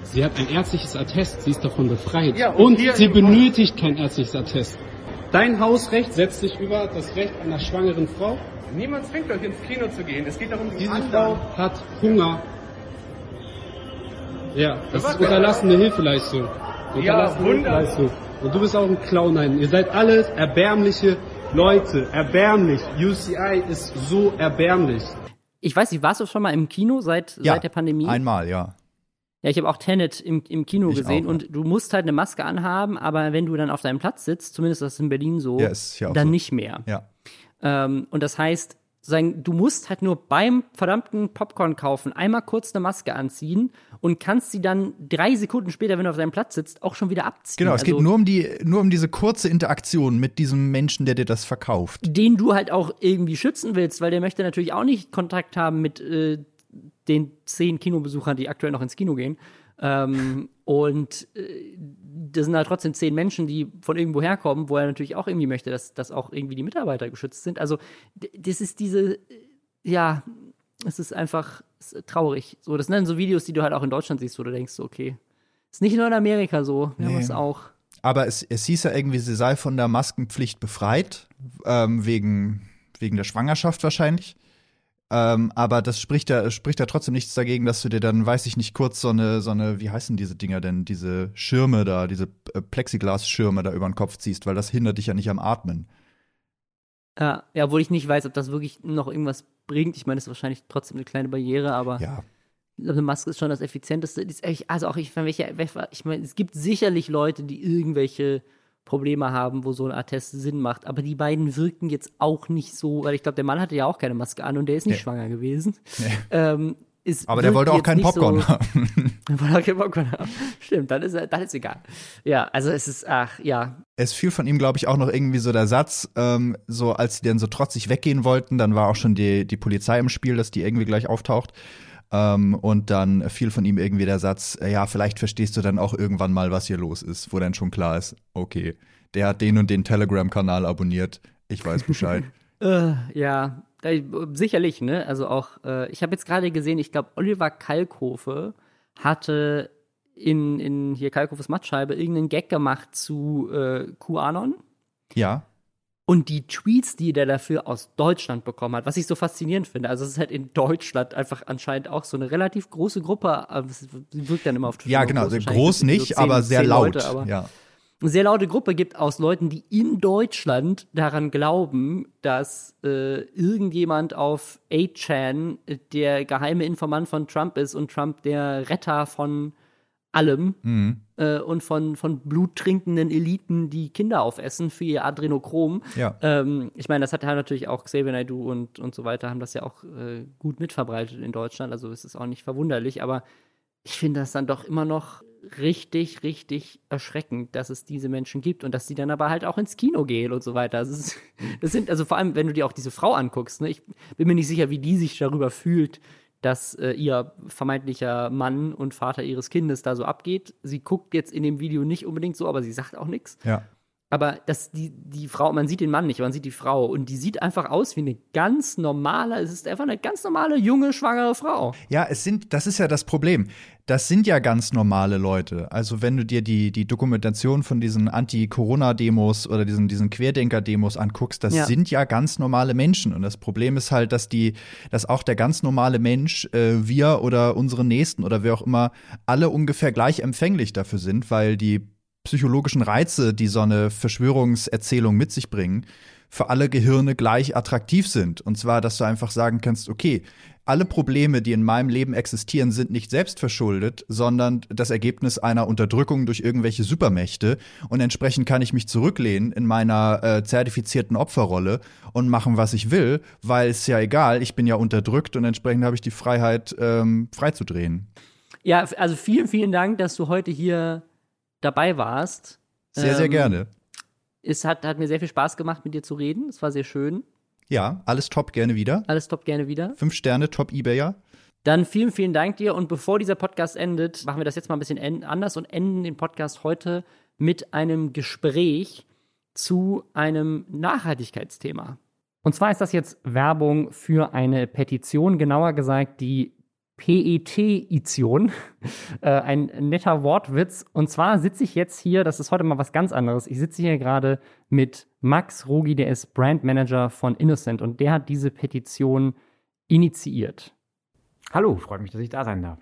Sie hat ein ärztliches Attest. Sie ist davon befreit. Ja, und, und sie benötigt kein ärztliches Attest. Dein Hausrecht setzt sich über das Recht einer schwangeren Frau. Niemand zwingt euch ins Kino zu gehen. Es geht darum, die Diese Frau hat Hunger ja, das ist unterlassene Hilfeleistung. Unterlassene ja, Hilfeleistung. Und du bist auch ein Clown, nein. Ihr seid alles erbärmliche Leute. Erbärmlich. UCI ist so erbärmlich. Ich weiß nicht, warst du schon mal im Kino seit, ja, seit der Pandemie? Einmal, ja. Ja, ich habe auch Tenet im, im Kino Ich gesehen auch, und du musst halt eine Maske anhaben, aber wenn du dann auf deinem Platz sitzt, zumindest das ist in Berlin so, Ja, dann so. nicht mehr. Ja. Ähm, und das heißt, sagen, du musst halt nur beim verdammten Popcorn kaufen einmal kurz eine Maske anziehen und kannst sie dann drei Sekunden später, wenn du auf deinem Platz sitzt, auch schon wieder abziehen. Genau, es also, geht nur um die, nur um diese kurze Interaktion mit diesem Menschen, der dir das verkauft. Den du halt auch irgendwie schützen willst, weil der möchte natürlich auch nicht Kontakt haben mit äh, den zehn Kinobesuchern, die aktuell noch ins Kino gehen. Ähm, und äh, das sind halt trotzdem zehn Menschen, die von irgendwo herkommen, wo er natürlich auch irgendwie möchte, dass, dass auch irgendwie die Mitarbeiter geschützt sind. Also das ist diese, ja, es ist einfach es ist traurig. So, das sind dann so Videos, die du halt auch in Deutschland siehst, wo du denkst, okay, ist nicht nur in Amerika so, wir nee. haben es auch. Aber es, es hieß ja irgendwie, sie sei von der Maskenpflicht befreit, ähm, wegen, wegen der Schwangerschaft wahrscheinlich. Ähm, aber das spricht ja, spricht ja trotzdem nichts dagegen, dass du dir dann, weiß ich nicht, kurz so eine, so eine, wie heißen diese Dinger denn, diese Schirme da, diese äh, Plexiglas-Schirme da über den Kopf ziehst, weil das hindert dich ja nicht am Atmen. Ja, ja, obwohl ich nicht weiß, ob das wirklich noch irgendwas bringt. Ich meine, das ist wahrscheinlich trotzdem eine kleine Barriere, aber ja. eine Maske ist schon das Effizienteste. Also auch, ich meine, ich meine, es gibt sicherlich Leute, die irgendwelche Probleme haben, wo so ein Attest Sinn macht. Aber die beiden wirken jetzt auch nicht so, weil ich glaube, der Mann hatte ja auch keine Maske an und der ist nicht nee. schwanger gewesen. Nee. Ähm, aber der wollte auch keinen Popcorn so, haben. (laughs) Der wollte auch keinen Popcorn haben. Stimmt, dann ist, dann ist egal. Ja, also es ist, ach, ja. Es fiel von ihm, glaube ich, auch noch irgendwie so der Satz, ähm, so als die dann so trotzig weggehen wollten, dann war auch schon die, die Polizei im Spiel, dass die irgendwie gleich auftaucht. Ähm, und dann fiel von ihm irgendwie der Satz, äh, ja, vielleicht verstehst du dann auch irgendwann mal, was hier los ist, wo dann schon klar ist, okay, der hat den und den Telegram-Kanal abonniert, ich weiß Bescheid. (laughs) äh, ja, sicherlich, ne? Also auch, äh, ich habe jetzt gerade gesehen, ich glaube, Oliver Kalkofe hatte in, in hier Kalkofes Mattscheibe irgendeinen Gag gemacht zu äh, QAnon. Ja. Und die Tweets, die der dafür aus Deutschland bekommen hat, was ich so faszinierend finde, also es ist halt in Deutschland einfach anscheinend auch so eine relativ große Gruppe, sie wirkt dann immer auf Twitter. Ja, genau, groß, groß nicht, so 10, aber sehr laut. Leute, aber ja eine sehr laute Gruppe gibt aus Leuten, die in Deutschland daran glauben, dass äh, irgendjemand auf 8chan der geheime Informant von Trump ist und Trump der Retter von allem Mhm. äh, und von, von bluttrinkenden Eliten, die Kinder aufessen für ihr Adrenochrom. Ja. Ähm, ich meine, das hat ja natürlich auch Xavier Naidoo und, und so weiter, haben das ja auch äh, gut mitverbreitet in Deutschland, also es ist auch nicht verwunderlich, aber ich finde das dann doch immer noch richtig, richtig erschreckend, dass es diese Menschen gibt und dass die dann aber halt auch ins Kino gehen und so weiter. Das, ist, (laughs) das sind, also vor allem, wenn du dir auch diese Frau anguckst, ne, ich bin mir nicht sicher, wie die sich darüber fühlt, dass äh, ihr vermeintlicher Mann und Vater ihres Kindes da so abgeht. Sie guckt jetzt in dem Video nicht unbedingt so, aber sie sagt auch nichts. Ja. Aber dass die, die Frau, man sieht den Mann nicht, man sieht die Frau und die sieht einfach aus wie eine ganz normale, es ist einfach eine ganz normale, junge, schwangere Frau. Ja, es sind, das ist ja das Problem. Das sind ja ganz normale Leute. Also wenn du dir die, die Dokumentation von diesen Anti-Corona-Demos oder diesen, diesen Querdenker-Demos anguckst, das Ja. sind ja ganz normale Menschen. Und das Problem ist halt, dass die, dass auch der ganz normale Mensch, äh, wir oder unsere Nächsten oder wer auch immer, alle ungefähr gleich empfänglich dafür sind, weil die psychologischen Reize, die so eine Verschwörungserzählung mit sich bringen, für alle Gehirne gleich attraktiv sind. Und zwar, dass du einfach sagen kannst, okay, alle Probleme, die in meinem Leben existieren, sind nicht selbst verschuldet, sondern das Ergebnis einer Unterdrückung durch irgendwelche Supermächte. Und entsprechend kann ich mich zurücklehnen in meiner äh, zertifizierten Opferrolle und machen, was ich will, weil es ja egal, ich bin ja unterdrückt und entsprechend habe ich die Freiheit, ähm, freizudrehen. Ja, also vielen, vielen Dank, dass du heute hier dabei warst. Sehr, sehr Ähm, gerne. Es hat, hat mir sehr viel Spaß gemacht, mit dir zu reden. Es war sehr schön. Ja, alles top, gerne wieder. Alles top, gerne wieder. Fünf Sterne, top Ebayer. Dann vielen, vielen Dank dir. Und bevor dieser Podcast endet, machen wir das jetzt mal ein bisschen en- anders und enden den Podcast heute mit einem Gespräch zu einem Nachhaltigkeitsthema. Und zwar ist das jetzt Werbung für eine Petition, genauer gesagt die PET-Ition. (laughs) äh, ein netter Wortwitz. Und zwar sitze ich jetzt hier, das ist heute mal was ganz anderes. Ich sitze hier gerade mit Max Rogi, der ist Brandmanager von Innocent und der hat diese Petition initiiert. Hallo, freut mich, dass ich da sein darf.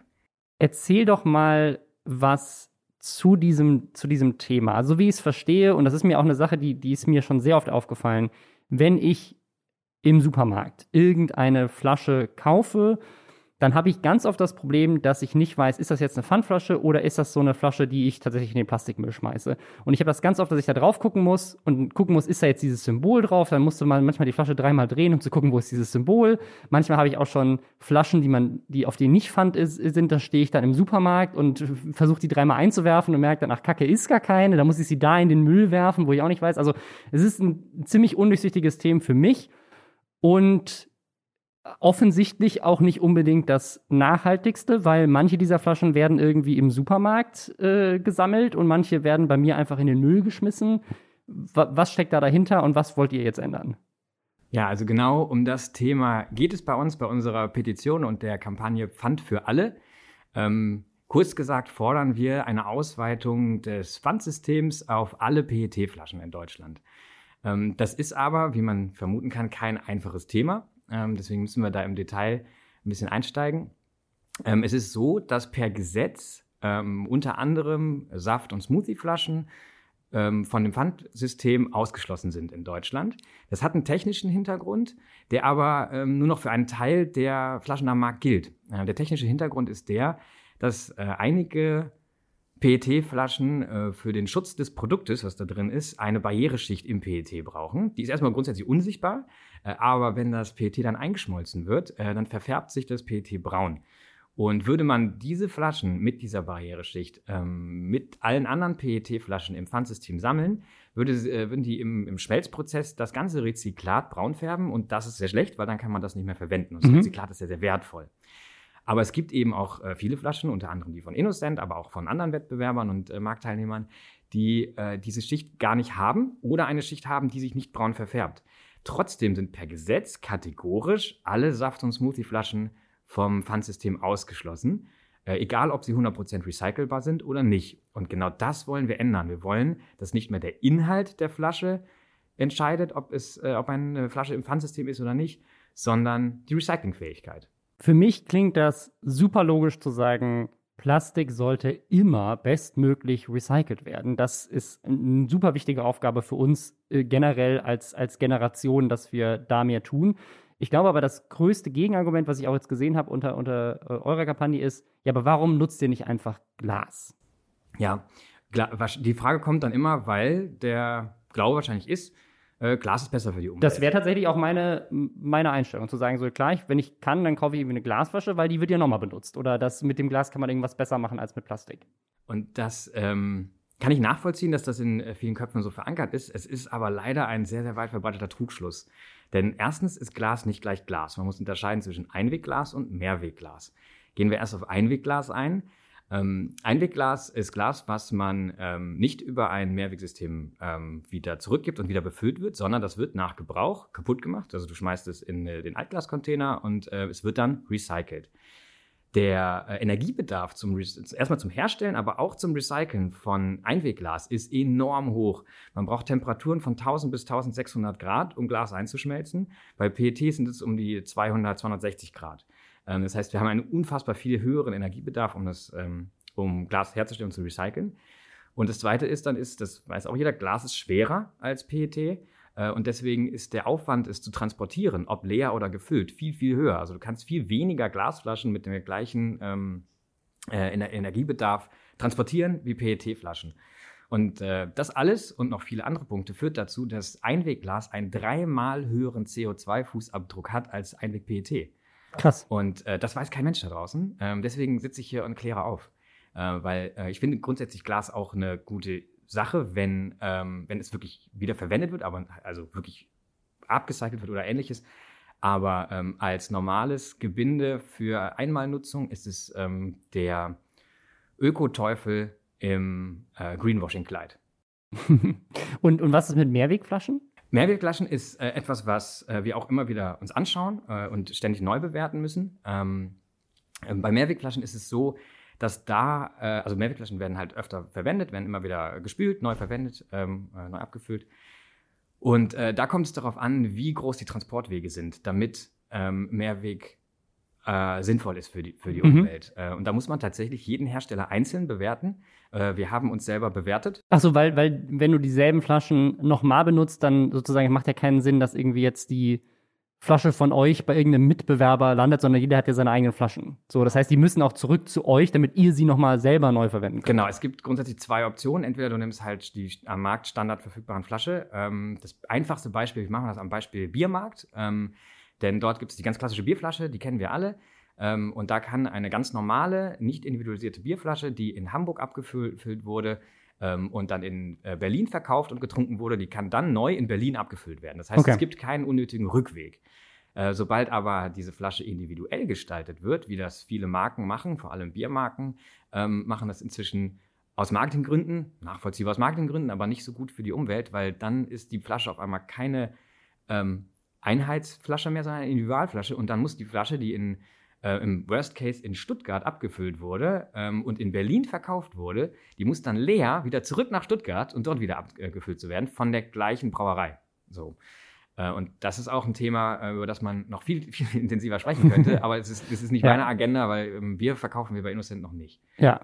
Erzähl doch mal was zu diesem, zu diesem Thema. Also, wie ich es verstehe, und das ist mir auch eine Sache, die, die ist mir schon sehr oft aufgefallen, wenn ich im Supermarkt irgendeine Flasche kaufe, dann habe ich ganz oft das Problem, dass ich nicht weiß, ist das jetzt eine Pfandflasche oder ist das so eine Flasche, die ich tatsächlich in den Plastikmüll schmeiße. Und ich habe das ganz oft, dass ich da drauf gucken muss und gucken muss, ist da jetzt dieses Symbol drauf. Dann musste man manchmal die Flasche dreimal drehen, um zu gucken, wo ist dieses Symbol. Manchmal habe ich auch schon Flaschen, die man, die auf denen nicht Pfand ist, sind. Da stehe ich dann im Supermarkt und versuche die dreimal einzuwerfen und merke dann, ach Kacke, ist gar keine. Da muss ich sie da in den Müll werfen, wo ich auch nicht weiß. Also es ist ein ziemlich undurchsichtiges Thema für mich. Und offensichtlich auch nicht unbedingt das nachhaltigste, weil manche dieser Flaschen werden irgendwie im Supermarkt äh, gesammelt und manche werden bei mir einfach in den Müll geschmissen. Wa was steckt da dahinter und was wollt ihr jetzt ändern? Ja, also genau um das Thema geht es bei uns, bei unserer Petition und der Kampagne Pfand für alle. Ähm, kurz gesagt fordern wir eine Ausweitung des Pfandsystems auf alle PET-Flaschen in Deutschland. Ähm, das ist aber, wie man vermuten kann, kein einfaches Thema. Ähm, deswegen müssen wir da im Detail ein bisschen einsteigen. Ähm, es ist so, dass per Gesetz ähm, unter anderem Saft- und Smoothieflaschen ähm, von dem Pfandsystem ausgeschlossen sind in Deutschland. Das hat einen technischen Hintergrund, der aber ähm, nur noch für einen Teil der Flaschen am Markt gilt. Äh, der technische Hintergrund ist der, dass äh, einige PET-Flaschen äh, für den Schutz des Produktes, was da drin ist, eine Barriereschicht im PET brauchen. Die ist erstmal grundsätzlich unsichtbar, äh, aber wenn das PET dann eingeschmolzen wird, äh, dann verfärbt sich das PET braun. Und würde man diese Flaschen mit dieser Barriereschicht ähm, mit allen anderen PET-Flaschen im Pfandsystem sammeln, würde, äh, würden die im, im Schmelzprozess das ganze Rezyklat braun färben und das ist sehr schlecht, weil dann kann man das nicht mehr verwenden. Und das Mhm. Rezyklat ist sehr, sehr wertvoll. Aber es gibt eben auch äh, viele Flaschen, unter anderem die von Innocent, aber auch von anderen Wettbewerbern und äh, Marktteilnehmern, die äh, diese Schicht gar nicht haben oder eine Schicht haben, die sich nicht braun verfärbt. Trotzdem sind per Gesetz kategorisch alle Saft- und Smoothie-Flaschen vom Pfandsystem ausgeschlossen, äh, egal ob sie 100% recycelbar sind oder nicht. Und genau das wollen wir ändern. Wir wollen, dass nicht mehr der Inhalt der Flasche entscheidet, ob, es, äh, ob eine Flasche im Pfandsystem ist oder nicht, sondern die Recyclingfähigkeit. Für mich klingt das super logisch zu sagen, Plastik sollte immer bestmöglich recycelt werden. Das ist eine super wichtige Aufgabe für uns äh, generell als, als Generation, dass wir da mehr tun. Ich glaube aber, das größte Gegenargument, was ich auch jetzt gesehen habe unter, unter äh, eurer Kampagne ist, ja, aber warum nutzt ihr nicht einfach Glas? Ja, die Frage kommt dann immer, weil der Glaube wahrscheinlich ist, äh, Glas ist besser für die Umwelt. Das wäre tatsächlich auch meine, meine Einstellung, zu sagen, so klar, wenn ich kann, dann kaufe ich irgendwie eine Glasflasche, weil die wird ja nochmal benutzt. Oder das mit dem Glas kann man irgendwas besser machen als mit Plastik. Und das ähm, kann ich nachvollziehen, dass das in äh, vielen Köpfen so verankert ist. Es ist aber leider ein sehr, sehr weit verbreiteter Trugschluss. Denn erstens ist Glas nicht gleich Glas. Man muss unterscheiden zwischen Einwegglas und Mehrwegglas. Gehen wir erst auf Einwegglas ein. Ähm, Einwegglas ist Glas, was man ähm, nicht über ein Mehrwegsystem ähm, wieder zurückgibt und wieder befüllt wird, sondern das wird nach Gebrauch kaputt gemacht. Also du schmeißt es in äh, den Altglascontainer und äh, es wird dann recycelt. Der äh, Energiebedarf zum erstmal zum Herstellen, aber auch zum Recyceln von Einwegglas ist enorm hoch. Man braucht Temperaturen von 1000 bis 1600 Grad, um Glas einzuschmelzen. Bei PET sind es um die 200, 260 Grad. Ähm, das heißt, wir haben einen unfassbar viel höheren Energiebedarf, um, das, ähm, um Glas herzustellen und zu recyceln. Und das Zweite ist dann, ist, das weiß auch jeder, Glas ist schwerer als PET. Äh, und deswegen ist der Aufwand, es zu transportieren, ob leer oder gefüllt, viel, viel höher. Also du kannst viel weniger Glasflaschen mit dem gleichen ähm, äh, Energiebedarf transportieren wie PET-Flaschen. Und äh, das alles und noch viele andere Punkte führt dazu, dass Einwegglas einen dreimal höheren CO2-Fußabdruck hat als Einweg-PET. Krass. Und äh, das weiß kein Mensch da draußen. Ähm, deswegen sitze ich hier und kläre auf. Äh, weil äh, ich finde grundsätzlich Glas auch eine gute Sache, wenn, ähm, wenn es wirklich wieder verwendet wird, aber also wirklich abgecycelt wird oder ähnliches. Aber ähm, als normales Gebinde für Einmalnutzung ist es ähm, der Ökoteufel im äh, Greenwashing-Kleid. (laughs) und, und was ist mit Mehrwegflaschen? Mehrwegflaschen ist äh, etwas, was äh, wir auch immer wieder uns anschauen äh, und ständig neu bewerten müssen. Ähm, äh, bei Mehrwegflaschen ist es so, dass da, äh, also Mehrwegflaschen werden halt öfter verwendet, werden immer wieder gespült, neu verwendet, ähm, äh, neu abgefüllt. Und da kommt es darauf an, wie groß die Transportwege sind, damit ähm, Mehrweg äh, sinnvoll ist für die, für die mhm. Umwelt. Äh, und da muss man tatsächlich jeden Hersteller einzeln bewerten. Äh, wir haben uns selber bewertet. Achso, weil, weil wenn du dieselben Flaschen nochmal benutzt, dann sozusagen macht ja keinen Sinn, dass irgendwie jetzt die Flasche von euch bei irgendeinem Mitbewerber landet, sondern jeder hat ja seine eigenen Flaschen. So, das heißt, die müssen auch zurück zu euch, damit ihr sie nochmal selber neu verwenden könnt. Genau, es gibt grundsätzlich zwei Optionen. Entweder du nimmst halt die am Markt Standard verfügbaren Flasche. Ähm, das einfachste Beispiel, ich mache das am Beispiel Biermarkt. Ähm, denn dort gibt es die ganz klassische Bierflasche, die kennen wir alle. Ähm, und da kann eine ganz normale, nicht individualisierte Bierflasche, die in Hamburg abgefüllt wurde ähm, und dann in äh, Berlin verkauft und getrunken wurde, die kann dann neu in Berlin abgefüllt werden. Das heißt, okay. es gibt keinen unnötigen Rückweg. Äh, sobald aber diese Flasche individuell gestaltet wird, wie das viele Marken machen, vor allem Biermarken, ähm, machen das inzwischen aus Marketinggründen, nachvollziehbar aus Marketinggründen, aber nicht so gut für die Umwelt, weil dann ist die Flasche auf einmal keine ähm, Einheitsflasche mehr, sondern eine Individualflasche. Und dann muss die Flasche, die in, äh, im Worst Case in Stuttgart abgefüllt wurde ähm, und in Berlin verkauft wurde, die muss dann leer wieder zurück nach Stuttgart und dort wieder abgefüllt zu werden von der gleichen Brauerei. So. Äh, und das ist auch ein Thema, äh, über das man noch viel, (laughs) viel intensiver sprechen könnte, (laughs) aber es ist, es ist nicht ja. meine Agenda, weil ähm, Bier verkaufen wir bei Innocent noch nicht. Ja,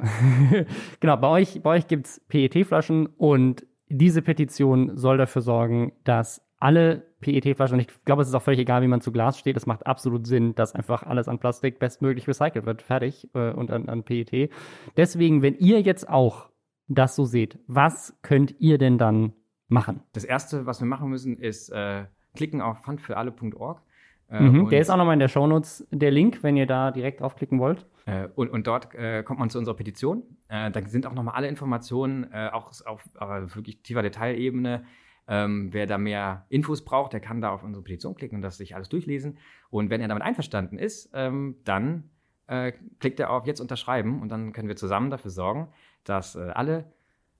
(laughs) genau. Bei euch, bei euch gibt es PET-Flaschen und diese Petition soll dafür sorgen, dass alle PET-Flaschen, und ich glaube, es ist auch völlig egal, wie man zu Glas steht, es macht absolut Sinn, dass einfach alles an Plastik bestmöglich recycelt wird, fertig, äh, und an, an PET. Deswegen, wenn ihr jetzt auch das so seht, was könnt ihr denn dann machen? Das Erste, was wir machen müssen, ist äh, klicken auf pfandfüralle.org. Äh, mhm, der ist auch nochmal in der Shownotes der Link, wenn ihr da direkt draufklicken wollt. Äh, und, und, dort äh, kommt man zu unserer Petition. Äh, da sind auch nochmal alle Informationen, äh, auch auf, auf wirklich tiefer Detailebene, ähm, wer da mehr Infos braucht, der kann da auf unsere Petition klicken und das sich alles durchlesen. Und wenn er damit einverstanden ist, ähm, dann äh, klickt er auf Jetzt unterschreiben und dann können wir zusammen dafür sorgen, dass äh, alle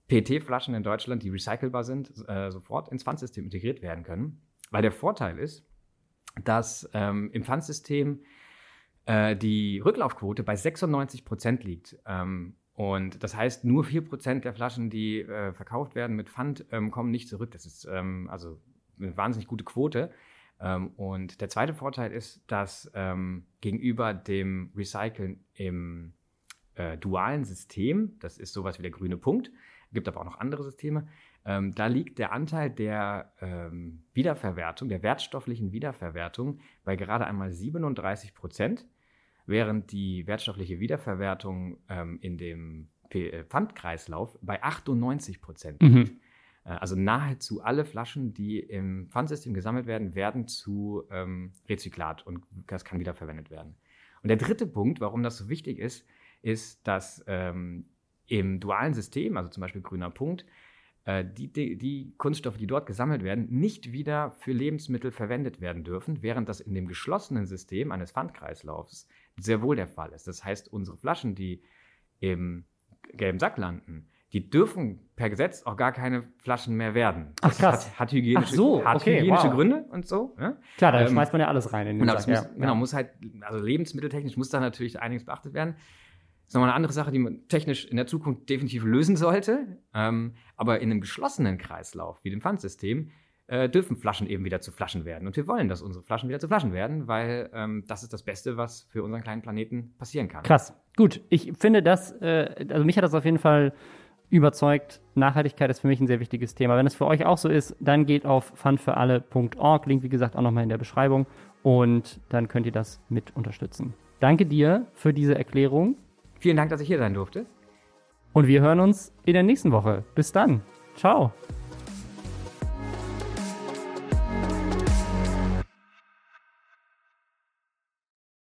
PET-Flaschen in Deutschland, die recycelbar sind, äh, sofort ins Pfandsystem integriert werden können. Weil der Vorteil ist, dass ähm, im Pfandsystem äh, die Rücklaufquote bei 96 Prozent liegt. Ähm, und das heißt, nur 4% der Flaschen, die äh, verkauft werden mit Pfand, ähm, kommen nicht zurück. Das ist ähm, also eine wahnsinnig gute Quote. Ähm, und der zweite Vorteil ist, dass ähm, gegenüber dem Recyceln im äh, dualen System, das ist sowas wie der grüne Punkt, gibt aber auch noch andere Systeme, ähm, da liegt der Anteil der ähm, Wiederverwertung, der wertstofflichen Wiederverwertung bei gerade einmal 37 Prozent während die wertstoffliche Wiederverwertung ähm, in dem äh, Pfandkreislauf bei 98 Prozent. Mhm. Äh, Also nahezu alle Flaschen, die im Pfandsystem gesammelt werden, werden zu ähm, Rezyklat und das kann wieder verwendet werden. Und der dritte Punkt, warum das so wichtig ist, ist, dass ähm, im dualen System, also zum Beispiel grüner Punkt, äh, die, die, die Kunststoffe, die dort gesammelt werden, nicht wieder für Lebensmittel verwendet werden dürfen, während das in dem geschlossenen System eines Pfandkreislaufs sehr wohl der Fall ist. Das heißt, unsere Flaschen, die im gelben Sack landen, die dürfen per Gesetz auch gar keine Flaschen mehr werden. Ach, Das krass. Hat, hat hygienische, Ach so, hat okay, hygienische wow. Gründe und so. Ja? Klar, da Ähm, schmeißt man ja alles rein in den Genau, Sack. muss, ja. genau, muss halt, also lebensmitteltechnisch muss da natürlich einiges beachtet werden. Das ist nochmal eine andere Sache, die man technisch in der Zukunft definitiv lösen sollte. Ähm, aber in einem geschlossenen Kreislauf, wie dem Pfandsystem, äh, dürfen Flaschen eben wieder zu Flaschen werden. Und wir wollen, dass unsere Flaschen wieder zu Flaschen werden, weil ähm, das ist das Beste, was für unseren kleinen Planeten passieren kann. Krass. Gut, ich finde das, äh, also mich hat das auf jeden Fall überzeugt. Nachhaltigkeit ist für mich ein sehr wichtiges Thema. Wenn es für euch auch so ist, dann geht auf fundfüralle.org. Link, wie gesagt, auch nochmal in der Beschreibung. Und dann könnt ihr das mit unterstützen. Danke dir für diese Erklärung. Vielen Dank, dass ich hier sein durfte. Und wir hören uns in der nächsten Woche. Bis dann. Ciao.